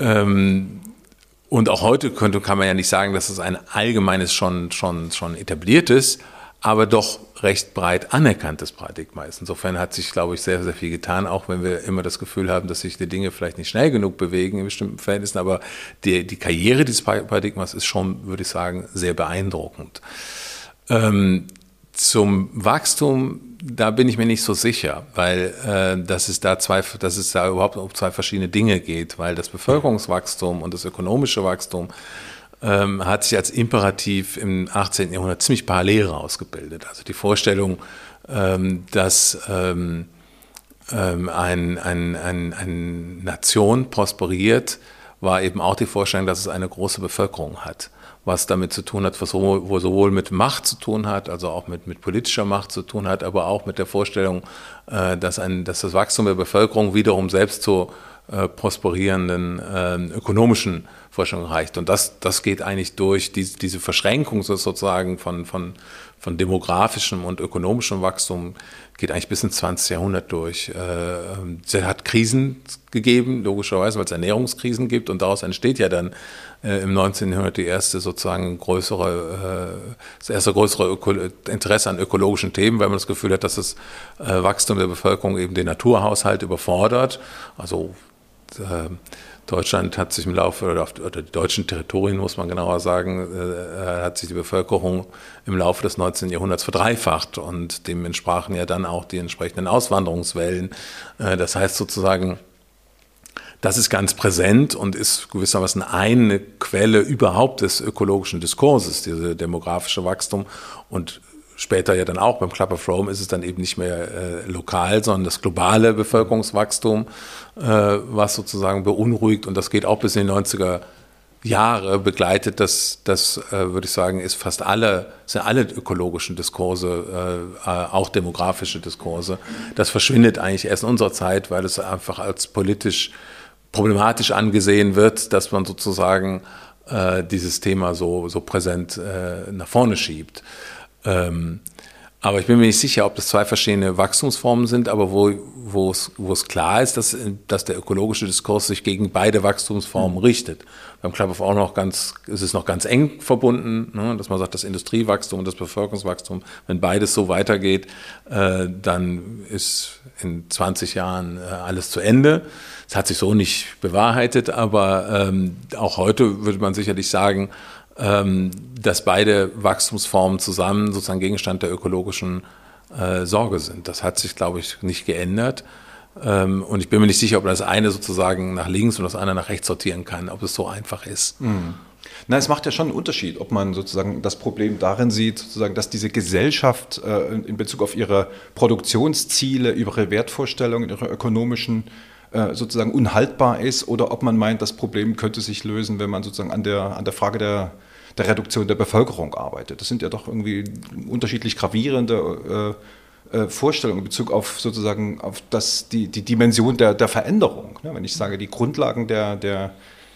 ähm, und auch heute könnte, kann man ja nicht sagen, dass es ein allgemeines schon, schon, schon etabliertes, aber doch recht breit anerkanntes Paradigma ist. Insofern hat sich, glaube ich, sehr, sehr viel getan, auch wenn wir immer das Gefühl haben, dass sich die Dinge vielleicht nicht schnell genug bewegen in bestimmten Verhältnissen. Aber die, die Karriere dieses Paradigmas ist schon, würde ich sagen, sehr beeindruckend. Ähm, zum Wachstum, da bin ich mir nicht so sicher, weil äh, dass es da zwei, dass es da überhaupt um zwei verschiedene Dinge geht, weil das Bevölkerungswachstum und das ökonomische Wachstum ähm, hat sich als Imperativ im 18. Jahrhundert ziemlich parallel ausgebildet. Also die Vorstellung, ähm, dass ähm, ähm, ein, ein, ein, eine Nation prosperiert, war eben auch die Vorstellung, dass es eine große Bevölkerung hat was damit zu tun hat, was sowohl, mit Macht zu tun hat, also auch mit, mit politischer Macht zu tun hat, aber auch mit der Vorstellung, äh, dass, ein, dass das Wachstum der Bevölkerung wiederum selbst zu äh, prosperierenden äh, ökonomischen Forschung reicht. Und das, das geht eigentlich durch diese, diese Verschränkung sozusagen von, von, von demografischem und ökonomischem Wachstum geht eigentlich bis ins 20. Jahrhundert durch. Es äh, hat Krisen gegeben, logischerweise, weil es Ernährungskrisen gibt und daraus entsteht ja dann äh, im 19. Jahrhundert die erste sozusagen größere, äh, das erste größere Öko Interesse an ökologischen Themen, weil man das Gefühl hat, dass das Wachstum der Bevölkerung eben den Naturhaushalt überfordert. Also Deutschland hat sich im Laufe, oder, auf, oder die deutschen Territorien, muss man genauer sagen, äh, hat sich die Bevölkerung im Laufe des 19. Jahrhunderts verdreifacht und dem entsprachen ja dann auch die entsprechenden Auswanderungswellen. Äh, das heißt sozusagen, das ist ganz präsent und ist gewissermaßen eine Quelle überhaupt des ökologischen Diskurses, diese demografische Wachstum. Und später ja dann auch beim Club of Rome ist es dann eben nicht mehr äh, lokal, sondern das globale Bevölkerungswachstum, äh, was sozusagen beunruhigt und das geht auch bis in die 90er Jahre begleitet, das, das äh, würde ich sagen, ist fast alle, sind alle ökologischen Diskurse, äh, äh, auch demografische Diskurse. Das verschwindet eigentlich erst in unserer Zeit, weil es einfach als politisch problematisch angesehen wird, dass man sozusagen äh, dieses Thema so, so präsent äh, nach vorne schiebt. Ähm, aber ich bin mir nicht sicher, ob das zwei verschiedene Wachstumsformen sind, aber wo, wo, es, wo es klar ist, dass, dass der ökologische Diskurs sich gegen beide Wachstumsformen mhm. richtet. Beim Club auch noch ganz, ist es noch ganz eng verbunden, ne, dass man sagt, das Industriewachstum und das Bevölkerungswachstum, wenn beides so weitergeht, äh, dann ist in 20 Jahren äh, alles zu Ende. Es hat sich so nicht bewahrheitet, aber ähm, auch heute würde man sicherlich sagen, dass beide Wachstumsformen zusammen sozusagen Gegenstand der ökologischen äh, Sorge sind. Das hat sich, glaube ich, nicht geändert. Ähm, und ich bin mir nicht sicher, ob man das eine sozusagen nach links und das andere nach rechts sortieren kann, ob es so einfach ist. Mhm. Na, es macht ja schon einen Unterschied, ob man sozusagen das Problem darin sieht, sozusagen, dass diese Gesellschaft äh, in Bezug auf ihre Produktionsziele, ihre Wertvorstellungen, ihre ökonomischen äh, sozusagen unhaltbar ist, oder ob man meint, das Problem könnte sich lösen, wenn man sozusagen an der, an der Frage der der Reduktion der Bevölkerung arbeitet. Das sind ja doch irgendwie unterschiedlich gravierende äh, äh, Vorstellungen in Bezug auf sozusagen auf das, die, die Dimension der, der Veränderung. Ne? Wenn ich sage, die Grundlagen der, der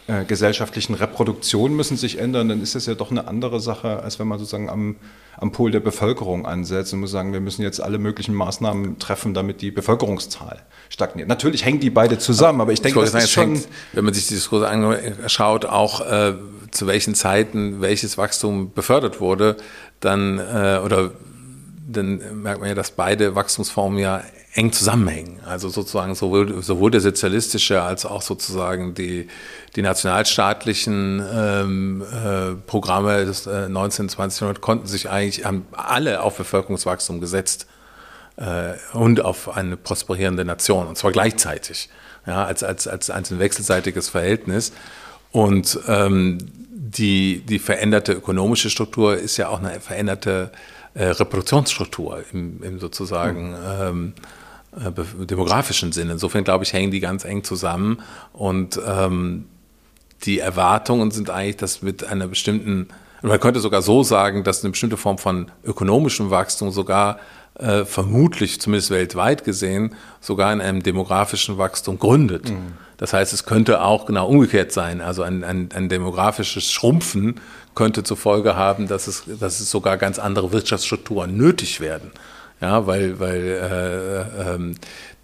äh, gesellschaftlichen Reproduktion müssen sich ändern, dann ist das ja doch eine andere Sache, als wenn man sozusagen am, am Pol der Bevölkerung ansetzt und muss sagen, wir müssen jetzt alle möglichen Maßnahmen treffen, damit die Bevölkerungszahl stagniert. Natürlich hängen die beide zusammen, aber ich denke, das ist schon... Hängt, wenn man sich die Diskurse anschaut, auch äh, zu welchen Zeiten welches Wachstum befördert wurde, dann äh, oder dann merkt man ja, dass beide Wachstumsformen ja eng zusammenhängen. Also sozusagen sowohl, sowohl der sozialistische als auch sozusagen die, die nationalstaatlichen ähm, äh, Programme des äh, 19. 20. Jahrhunderts konnten sich eigentlich, haben alle auf Bevölkerungswachstum gesetzt äh, und auf eine prosperierende Nation, und zwar gleichzeitig, ja, als, als, als, als ein wechselseitiges Verhältnis. Und ähm, die, die veränderte ökonomische Struktur ist ja auch eine veränderte äh, Reproduktionsstruktur im, im sozusagen mhm. ähm, äh, demografischen Sinne. Insofern glaube ich, hängen die ganz eng zusammen und ähm, die Erwartungen sind eigentlich, dass mit einer bestimmten, man könnte sogar so sagen, dass eine bestimmte Form von ökonomischem Wachstum sogar äh, vermutlich, zumindest weltweit gesehen, sogar in einem demografischen Wachstum gründet. Mhm. Das heißt, es könnte auch genau umgekehrt sein. Also ein, ein, ein demografisches Schrumpfen könnte zur Folge haben, dass es, dass es sogar ganz andere Wirtschaftsstrukturen nötig werden. Ja, weil, weil äh, ähm,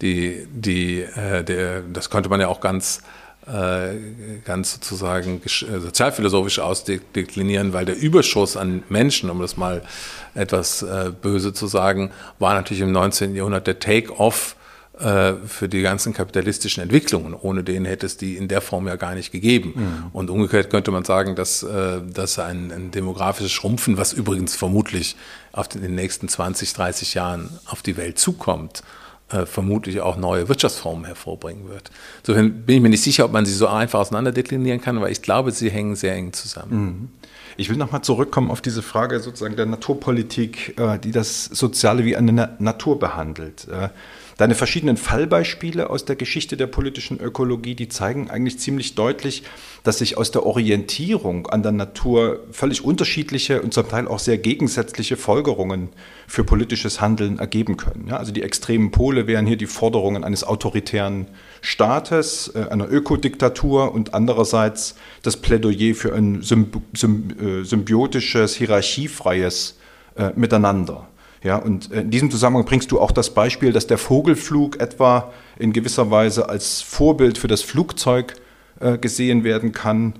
die, die, äh, der, das könnte man ja auch ganz äh, ganz sozusagen äh, sozialphilosophisch ausdeklinieren, weil der Überschuss an Menschen, um das mal etwas äh, böse zu sagen, war natürlich im 19. Jahrhundert der Take-off für die ganzen kapitalistischen Entwicklungen. Ohne den hätte es die in der Form ja gar nicht gegeben. Mhm. Und umgekehrt könnte man sagen, dass, dass ein, ein, demografisches Schrumpfen, was übrigens vermutlich auf den, in den nächsten 20, 30 Jahren auf die Welt zukommt, äh, vermutlich auch neue Wirtschaftsformen hervorbringen wird. Insofern bin ich mir nicht sicher, ob man sie so einfach auseinanderdeklinieren kann, aber ich glaube, sie hängen sehr eng zusammen. Mhm. Ich will nochmal zurückkommen auf diese Frage sozusagen der Naturpolitik, äh, die das Soziale wie eine Natur behandelt. Deine verschiedenen Fallbeispiele aus der Geschichte der politischen Ökologie, die zeigen eigentlich ziemlich deutlich, dass sich aus der Orientierung an der Natur völlig unterschiedliche und zum Teil auch sehr gegensätzliche Folgerungen für politisches Handeln ergeben können. Ja, also die extremen Pole wären hier die Forderungen eines autoritären Staates, äh, einer Ökodiktatur und andererseits das Plädoyer für ein äh, symbiotisches, hierarchiefreies äh, Miteinander. Ja, und in diesem Zusammenhang bringst du auch das Beispiel, dass der Vogelflug etwa in gewisser Weise als Vorbild für das Flugzeug äh, gesehen werden kann,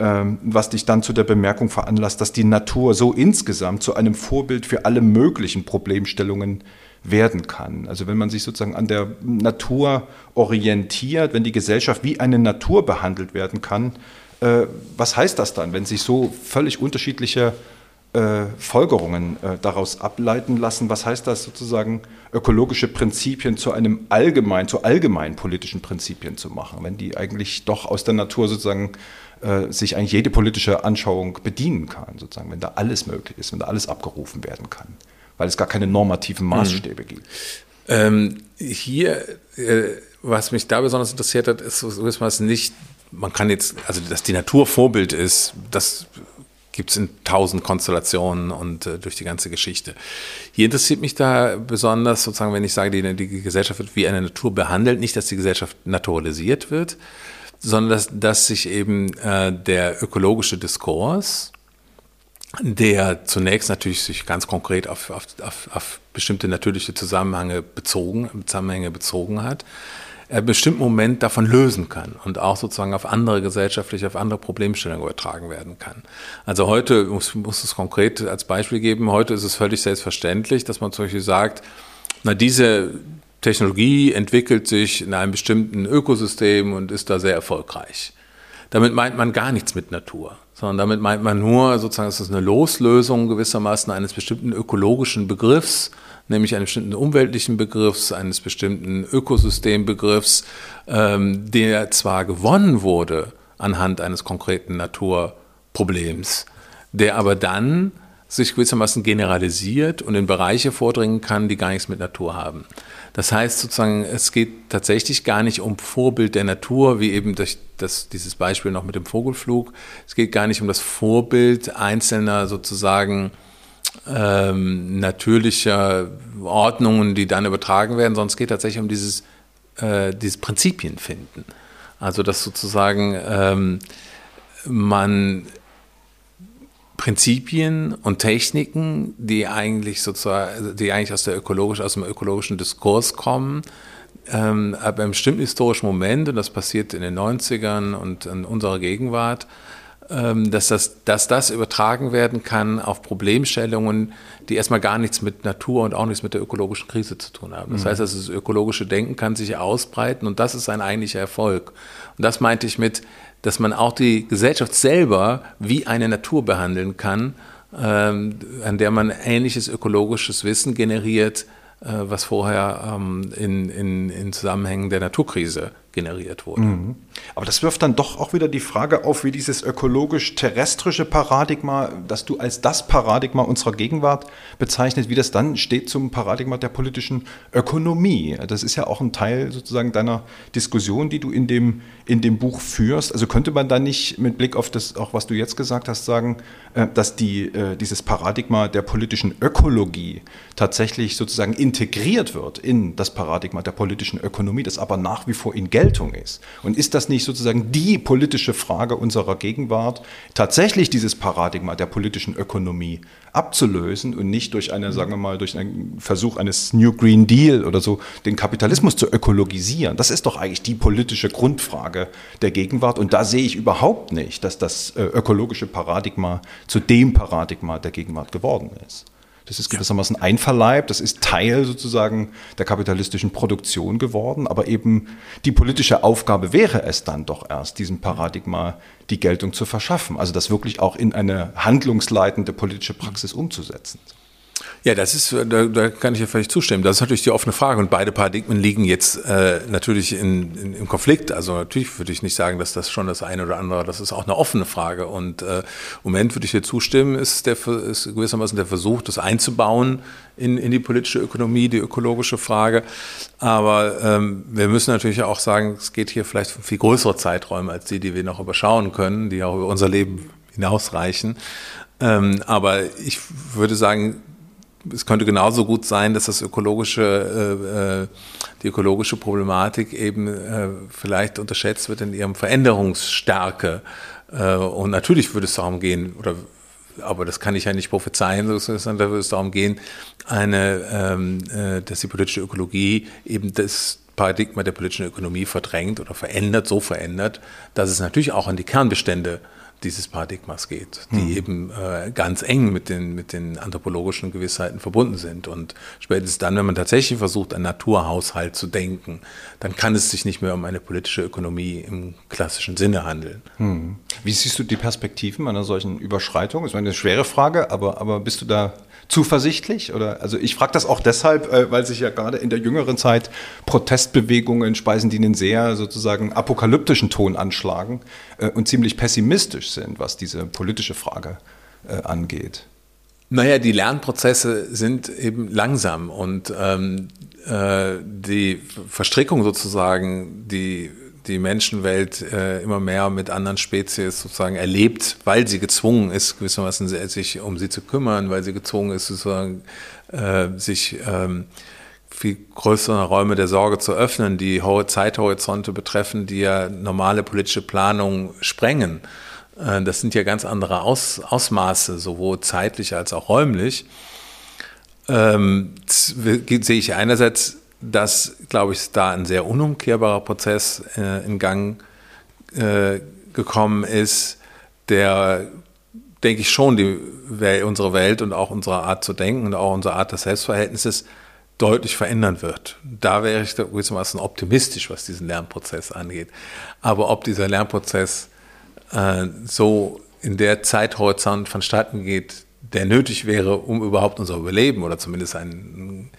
ähm, was dich dann zu der Bemerkung veranlasst, dass die Natur so insgesamt zu einem Vorbild für alle möglichen Problemstellungen werden kann. Also wenn man sich sozusagen an der Natur orientiert, wenn die Gesellschaft wie eine Natur behandelt werden kann, äh, was heißt das dann, wenn sich so völlig unterschiedliche äh, Folgerungen äh, daraus ableiten lassen. Was heißt das sozusagen, ökologische Prinzipien zu einem allgemein, zu allgemeinen politischen Prinzipien zu machen, wenn die eigentlich doch aus der Natur sozusagen äh, sich eigentlich jede politische Anschauung bedienen kann, sozusagen, wenn da alles möglich ist, wenn da alles abgerufen werden kann, weil es gar keine normativen Maßstäbe mhm. gibt. Ähm, hier, äh, was mich da besonders interessiert hat, ist, so ist man es nicht, man kann jetzt, also dass die Natur Vorbild ist, das gibt es in tausend Konstellationen und äh, durch die ganze Geschichte. Hier interessiert mich da besonders, sozusagen, wenn ich sage, die, die Gesellschaft wird wie eine Natur behandelt, nicht, dass die Gesellschaft naturalisiert wird, sondern dass, dass sich eben äh, der ökologische Diskurs, der zunächst natürlich sich ganz konkret auf, auf, auf, auf bestimmte natürliche Zusammenhänge bezogen, Zusammenhänge bezogen hat, bestimmten Moment davon lösen kann und auch sozusagen auf andere gesellschaftliche, auf andere Problemstellungen übertragen werden kann. Also heute, muss, muss es konkret als Beispiel geben, heute ist es völlig selbstverständlich, dass man zum Beispiel sagt, na diese Technologie entwickelt sich in einem bestimmten Ökosystem und ist da sehr erfolgreich. Damit meint man gar nichts mit Natur, sondern damit meint man nur sozusagen, es ist eine Loslösung gewissermaßen eines bestimmten ökologischen Begriffs, nämlich eines bestimmten umweltlichen Begriffs, eines bestimmten Ökosystembegriffs, ähm, der zwar gewonnen wurde anhand eines konkreten Naturproblems, der aber dann sich gewissermaßen generalisiert und in Bereiche vordringen kann, die gar nichts mit Natur haben. Das heißt sozusagen, es geht tatsächlich gar nicht um Vorbild der Natur, wie eben durch das, dieses Beispiel noch mit dem Vogelflug. Es geht gar nicht um das Vorbild einzelner sozusagen ähm, natürlicher Ordnungen, die dann übertragen werden, sondern es geht tatsächlich um dieses, äh, dieses Prinzipien finden. Also dass sozusagen ähm, man Prinzipien und Techniken, die eigentlich sozusagen, die eigentlich aus, der ökologisch, aus dem ökologischen Diskurs kommen, ähm, ab einem bestimmten historischen Moment, und das passiert in den 90ern und in unserer Gegenwart, dass, das, dass das übertragen werden kann auf Problemstellungen, die erstmal gar nichts mit Natur und auch nichts mit der ökologischen Krise zu tun haben. Das mhm. heißt, das ökologische Denken kann sich ausbreiten und das ist ein eigentlicher Erfolg. Und das meinte ich mit, dass man auch die Gesellschaft selber wie eine Natur behandeln kann, ähm, an der man ähnliches ökologisches Wissen generiert, äh, was vorher ähm, in, in, in Zusammenhängen der Naturkrise generiert wurde. Mhm. Aber das wirft dann doch auch wieder die Frage auf, wie dieses ökologisch-terrestrische Paradigma, das du als das Paradigma unserer Gegenwart bezeichnet, wie das dann steht zum Paradigma der politischen Ökonomie. Das ist ja auch ein Teil sozusagen deiner Diskussion, die du in dem, in dem Buch führst. Also könnte man da nicht mit Blick auf das, auch was du jetzt gesagt hast, sagen, äh, dass die, äh, dieses Paradigma der politischen Ökologie tatsächlich sozusagen integriert wird in das Paradigma der politischen Ökonomie, das aber nach wie vor in Geld Geltung ist. Und ist das nicht sozusagen die politische Frage unserer Gegenwart, tatsächlich dieses Paradigma der politischen Ökonomie abzulösen und nicht durch eine, sagen wir mal, durch einen Versuch eines New Green Deal oder so den Kapitalismus zu ökologisieren? Das ist doch eigentlich die politische Grundfrage der Gegenwart. Und da sehe ich überhaupt nicht, dass das äh, ökologische Paradigma zu dem Paradigma der Gegenwart geworden ist. Das ist gewissermaßen einverleibt, das ist Teil sozusagen der kapitalistischen Produktion geworden, aber eben die politische Aufgabe wäre es dann doch erst, diesem Paradigma die Geltung zu verschaffen, also das wirklich auch in eine handlungsleitende politische Praxis umzusetzen. Ja, das ist, da, da, kann ich ja völlig zustimmen. Das ist natürlich die offene Frage und beide Paradigmen liegen jetzt äh, natürlich in, in, im Konflikt. Also natürlich würde ich nicht sagen, dass das schon das eine oder andere, das ist auch eine offene Frage. Und äh, im Moment würde ich dir zustimmen, ist, der, ist gewissermaßen der Versuch, das einzubauen in, in die politische Ökonomie, die ökologische Frage. Aber ähm, wir müssen natürlich auch sagen, es geht hier vielleicht um viel größere Zeiträume als die, die wir noch überschauen können, die auch über unser Leben hinausreichen. Ähm, aber ich würde sagen, es könnte genauso gut sein, dass das ökologische, äh, äh, die ökologische Problematik eben äh, vielleicht unterschätzt wird in ihrem Veränderungsstärke. Äh, und natürlich würde es darum gehen, oder aber das kann ich ja nicht prophezeien, sondern da würde es darum gehen, eine, ähm, äh, dass die politische Ökologie eben das Paradigma der politischen Ökonomie verdrängt oder verändert, so verändert, dass es natürlich auch an die Kernbestände dieses Paradigmas geht, die mhm. eben äh, ganz eng mit den, mit den anthropologischen Gewissheiten verbunden sind. Und spätestens dann, wenn man tatsächlich versucht, einen Naturhaushalt zu denken, dann kann es sich nicht mehr um eine politische Ökonomie im klassischen Sinne handeln. Mhm. Wie siehst du die Perspektiven einer solchen Überschreitung? Das ist eine schwere Frage, aber, aber bist du da zuversichtlich? Oder also ich frage das auch deshalb, äh, weil sich ja gerade in der jüngeren Zeit Protestbewegungen speisen, die einen sehr sozusagen apokalyptischen Ton anschlagen äh, und ziemlich pessimistisch sind, was diese politische Frage äh, angeht. Naja, die Lernprozesse sind eben langsam und ähm, äh, die Verstrickung sozusagen, die die Menschenwelt äh, immer mehr mit anderen Spezies sozusagen erlebt, weil sie gezwungen ist, gewissermaßen sich um sie zu kümmern, weil sie gezwungen ist, sozusagen äh, sich ähm, viel größere Räume der Sorge zu öffnen, die hohe Zeithorizonte betreffen, die ja normale politische Planung sprengen. Äh, das sind ja ganz andere Aus, Ausmaße, sowohl zeitlich als auch räumlich. Ähm, sehe ich einerseits dass, glaube ich, da ein sehr unumkehrbarer Prozess äh, in Gang äh, gekommen ist, der, denke ich, schon die, unsere Welt und auch unsere Art zu denken und auch unsere Art des Selbstverhältnisses deutlich verändern wird. Da wäre ich gewissermaßen optimistisch, was diesen Lernprozess angeht. Aber ob dieser Lernprozess äh, so in der Zeithorizont vonstatten geht, der nötig wäre, um überhaupt unser Überleben oder zumindest ein,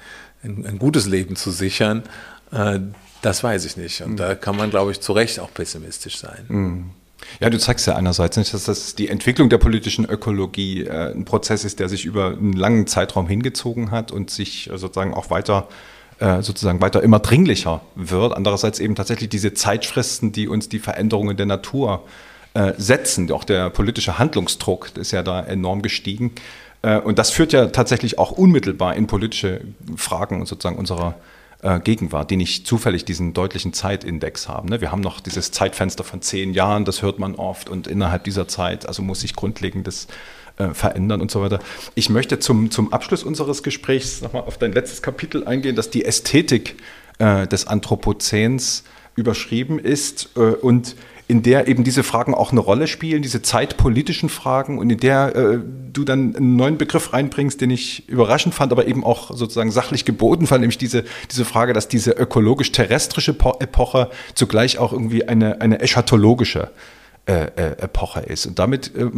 ein, ein gutes Leben zu sichern, äh, das weiß ich nicht. Und mhm. da kann man, glaube ich, zu Recht auch pessimistisch sein. Mhm. Ja, du zeigst ja einerseits nicht, dass das die Entwicklung der politischen Ökologie äh, ein Prozess ist, der sich über einen langen Zeitraum hingezogen hat und sich äh, sozusagen auch weiter äh, sozusagen weiter immer dringlicher wird. Andererseits eben tatsächlich diese Zeitfristen, die uns die Veränderungen der Natur äh, setzen, auch der politische Handlungsdruck ist ja da enorm gestiegen. Äh, und das führt ja tatsächlich auch unmittelbar in politische Fragen sozusagen unserer äh, Gegenwart, die nicht zufällig diesen deutlichen Zeitindex haben. Ne? Wir haben noch dieses Zeitfenster von zehn Jahren, das hört man oft und innerhalb dieser Zeit, also muss sich Grundlegendes äh, verändern und so weiter. Ich möchte zum, zum Abschluss unseres Gesprächs nochmal auf dein letztes Kapitel eingehen, dass die Ästhetik des Anthropozäns überschrieben ist und in der eben diese Fragen auch eine Rolle spielen, diese zeitpolitischen Fragen und in der äh, du dann einen neuen Begriff reinbringst, den ich überraschend fand, aber eben auch sozusagen sachlich geboten fand, nämlich diese, diese Frage, dass diese ökologisch-terrestrische Epoche zugleich auch irgendwie eine, eine eschatologische äh, Epoche ist. Und damit äh,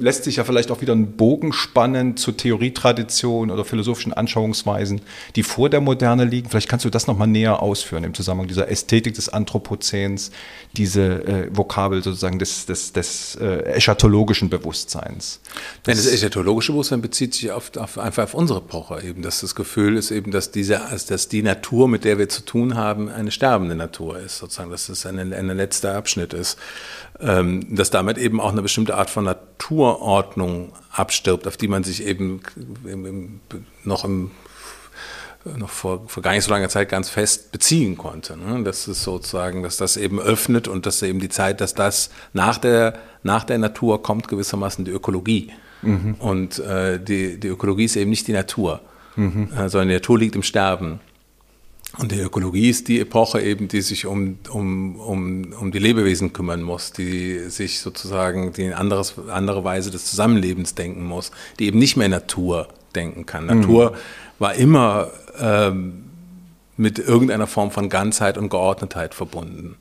lässt sich ja vielleicht auch wieder ein Bogen spannen zur Theorietradition oder philosophischen Anschauungsweisen, die vor der Moderne liegen. Vielleicht kannst du das nochmal näher ausführen im Zusammenhang dieser Ästhetik des Anthropozäns, diese äh, Vokabel sozusagen des, des, des äh, eschatologischen Bewusstseins. Das, Nein, das eschatologische Bewusstsein bezieht sich auf, auf, einfach auf unsere Epoche eben, dass das Gefühl ist eben, dass diese, dass die Natur, mit der wir zu tun haben, eine sterbende Natur ist, sozusagen, dass es ein, ein letzter Abschnitt ist dass damit eben auch eine bestimmte Art von Naturordnung abstirbt, auf die man sich eben noch im noch vor, vor gar nicht so langer Zeit ganz fest beziehen konnte. Ne? Das ist sozusagen, dass das eben öffnet und dass eben die Zeit, dass das nach der, nach der Natur kommt gewissermaßen die Ökologie. Mhm. Und äh, die, die Ökologie ist eben nicht die Natur, mhm. äh, sondern die Natur liegt im Sterben. Und die Ökologie ist die Epoche eben, die sich um, um, um, um die Lebewesen kümmern muss, die sich sozusagen die in anderes, andere Weise des Zusammenlebens denken muss, die eben nicht mehr Natur denken kann. Mhm. Natur war immer ähm, mit irgendeiner Form von Ganzheit und Geordnetheit verbunden.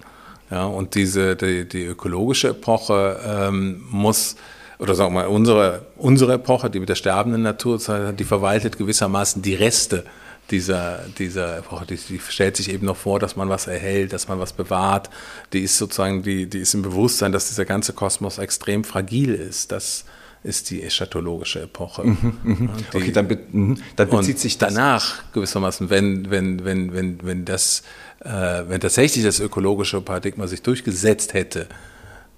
Ja, und diese, die, die ökologische Epoche ähm, muss oder sagen wir mal, unsere, unsere Epoche, die mit der sterbenden Natur, die verwaltet gewissermaßen die Reste dieser, dieser Epoche. Die, die, stellt sich eben noch vor, dass man was erhält, dass man was bewahrt. Die ist sozusagen, die, die ist im Bewusstsein, dass dieser ganze Kosmos extrem fragil ist. Das ist die eschatologische Epoche. Mhm, mh. die, okay, dann, be mhm. dann bezieht sich das danach gewissermaßen, wenn, wenn, wenn, wenn, wenn das, äh, wenn tatsächlich das ökologische Paradigma sich durchgesetzt hätte,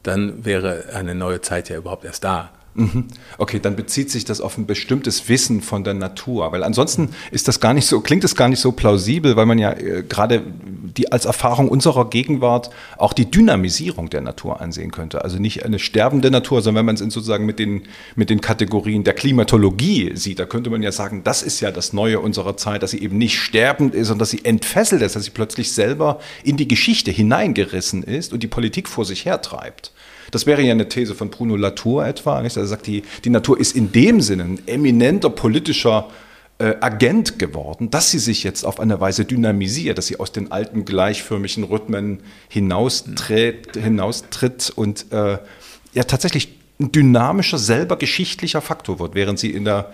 dann wäre eine neue Zeit ja überhaupt erst da. Mhm. Okay, dann bezieht sich das auf ein bestimmtes Wissen von der Natur, weil ansonsten ist das gar nicht so, klingt es gar nicht so plausibel, weil man ja äh, gerade die als Erfahrung unserer Gegenwart auch die Dynamisierung der Natur ansehen könnte. Also nicht eine sterbende Natur, sondern wenn man es sozusagen mit den, mit den Kategorien der Klimatologie sieht, da könnte man ja sagen, das ist ja das Neue unserer Zeit, dass sie eben nicht sterbend ist, sondern dass sie entfesselt ist, dass sie plötzlich selber in die Geschichte hineingerissen ist und die Politik vor sich hertreibt. Das wäre ja eine These von Bruno Latour etwa. Nicht? Er sagt, die, die Natur ist in dem Sinne ein eminenter politischer äh, Agent geworden, dass sie sich jetzt auf eine Weise dynamisiert, dass sie aus den alten gleichförmigen Rhythmen hinaustritt, hinaustritt und äh, ja tatsächlich ein dynamischer, selber geschichtlicher Faktor wird, während sie in der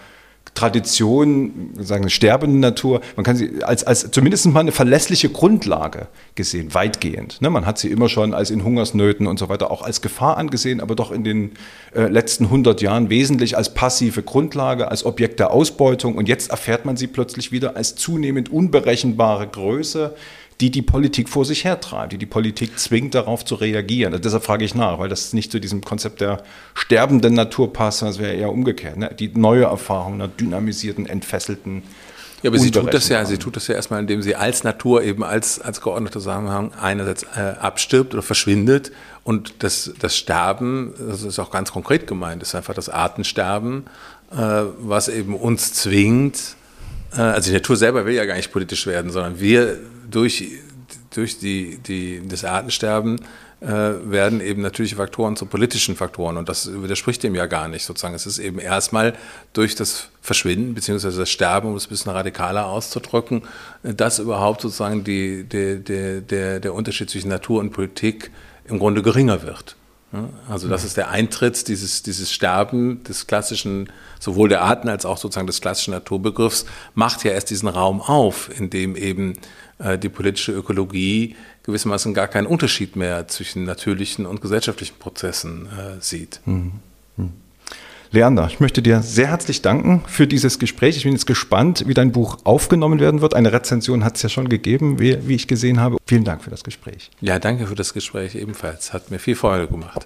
Tradition, sagen sterbende Natur, man kann sie als, als zumindest mal eine verlässliche Grundlage gesehen, weitgehend. Ne? Man hat sie immer schon als in Hungersnöten und so weiter auch als Gefahr angesehen, aber doch in den äh, letzten 100 Jahren wesentlich als passive Grundlage, als Objekt der Ausbeutung und jetzt erfährt man sie plötzlich wieder als zunehmend unberechenbare Größe, die die Politik vor sich hertreibt, die die Politik zwingt, darauf zu reagieren. Also deshalb frage ich nach, weil das nicht zu diesem Konzept der sterbenden Natur passt, sondern es wäre eher umgekehrt. Ne? Die neue Erfahrung einer dynamisierten, entfesselten ja, aber sie tut das ja, sie tut das ja erstmal, indem sie als Natur eben als, als geordneter Zusammenhang einerseits äh, abstirbt oder verschwindet und das, das Sterben, das ist auch ganz konkret gemeint, ist einfach das Artensterben, äh, was eben uns zwingt, äh, also die Natur selber will ja gar nicht politisch werden, sondern wir durch, durch die, die, das Artensterben äh, werden eben natürliche Faktoren zu politischen Faktoren und das widerspricht dem ja gar nicht sozusagen. Es ist eben erstmal durch das Verschwinden bzw. das Sterben, um es ein bisschen radikaler auszudrücken, dass überhaupt sozusagen die, die, die, der, der Unterschied zwischen Natur und Politik im Grunde geringer wird. Also das ist der Eintritt, dieses, dieses Sterben des klassischen, sowohl der Arten als auch sozusagen des klassischen Naturbegriffs, macht ja erst diesen Raum auf, in dem eben äh, die politische Ökologie gewissermaßen gar keinen Unterschied mehr zwischen natürlichen und gesellschaftlichen Prozessen äh, sieht. Mhm. Leander, ich möchte dir sehr herzlich danken für dieses Gespräch. Ich bin jetzt gespannt, wie dein Buch aufgenommen werden wird. Eine Rezension hat es ja schon gegeben, wie, wie ich gesehen habe. Vielen Dank für das Gespräch. Ja, danke für das Gespräch ebenfalls. Hat mir viel Freude gemacht.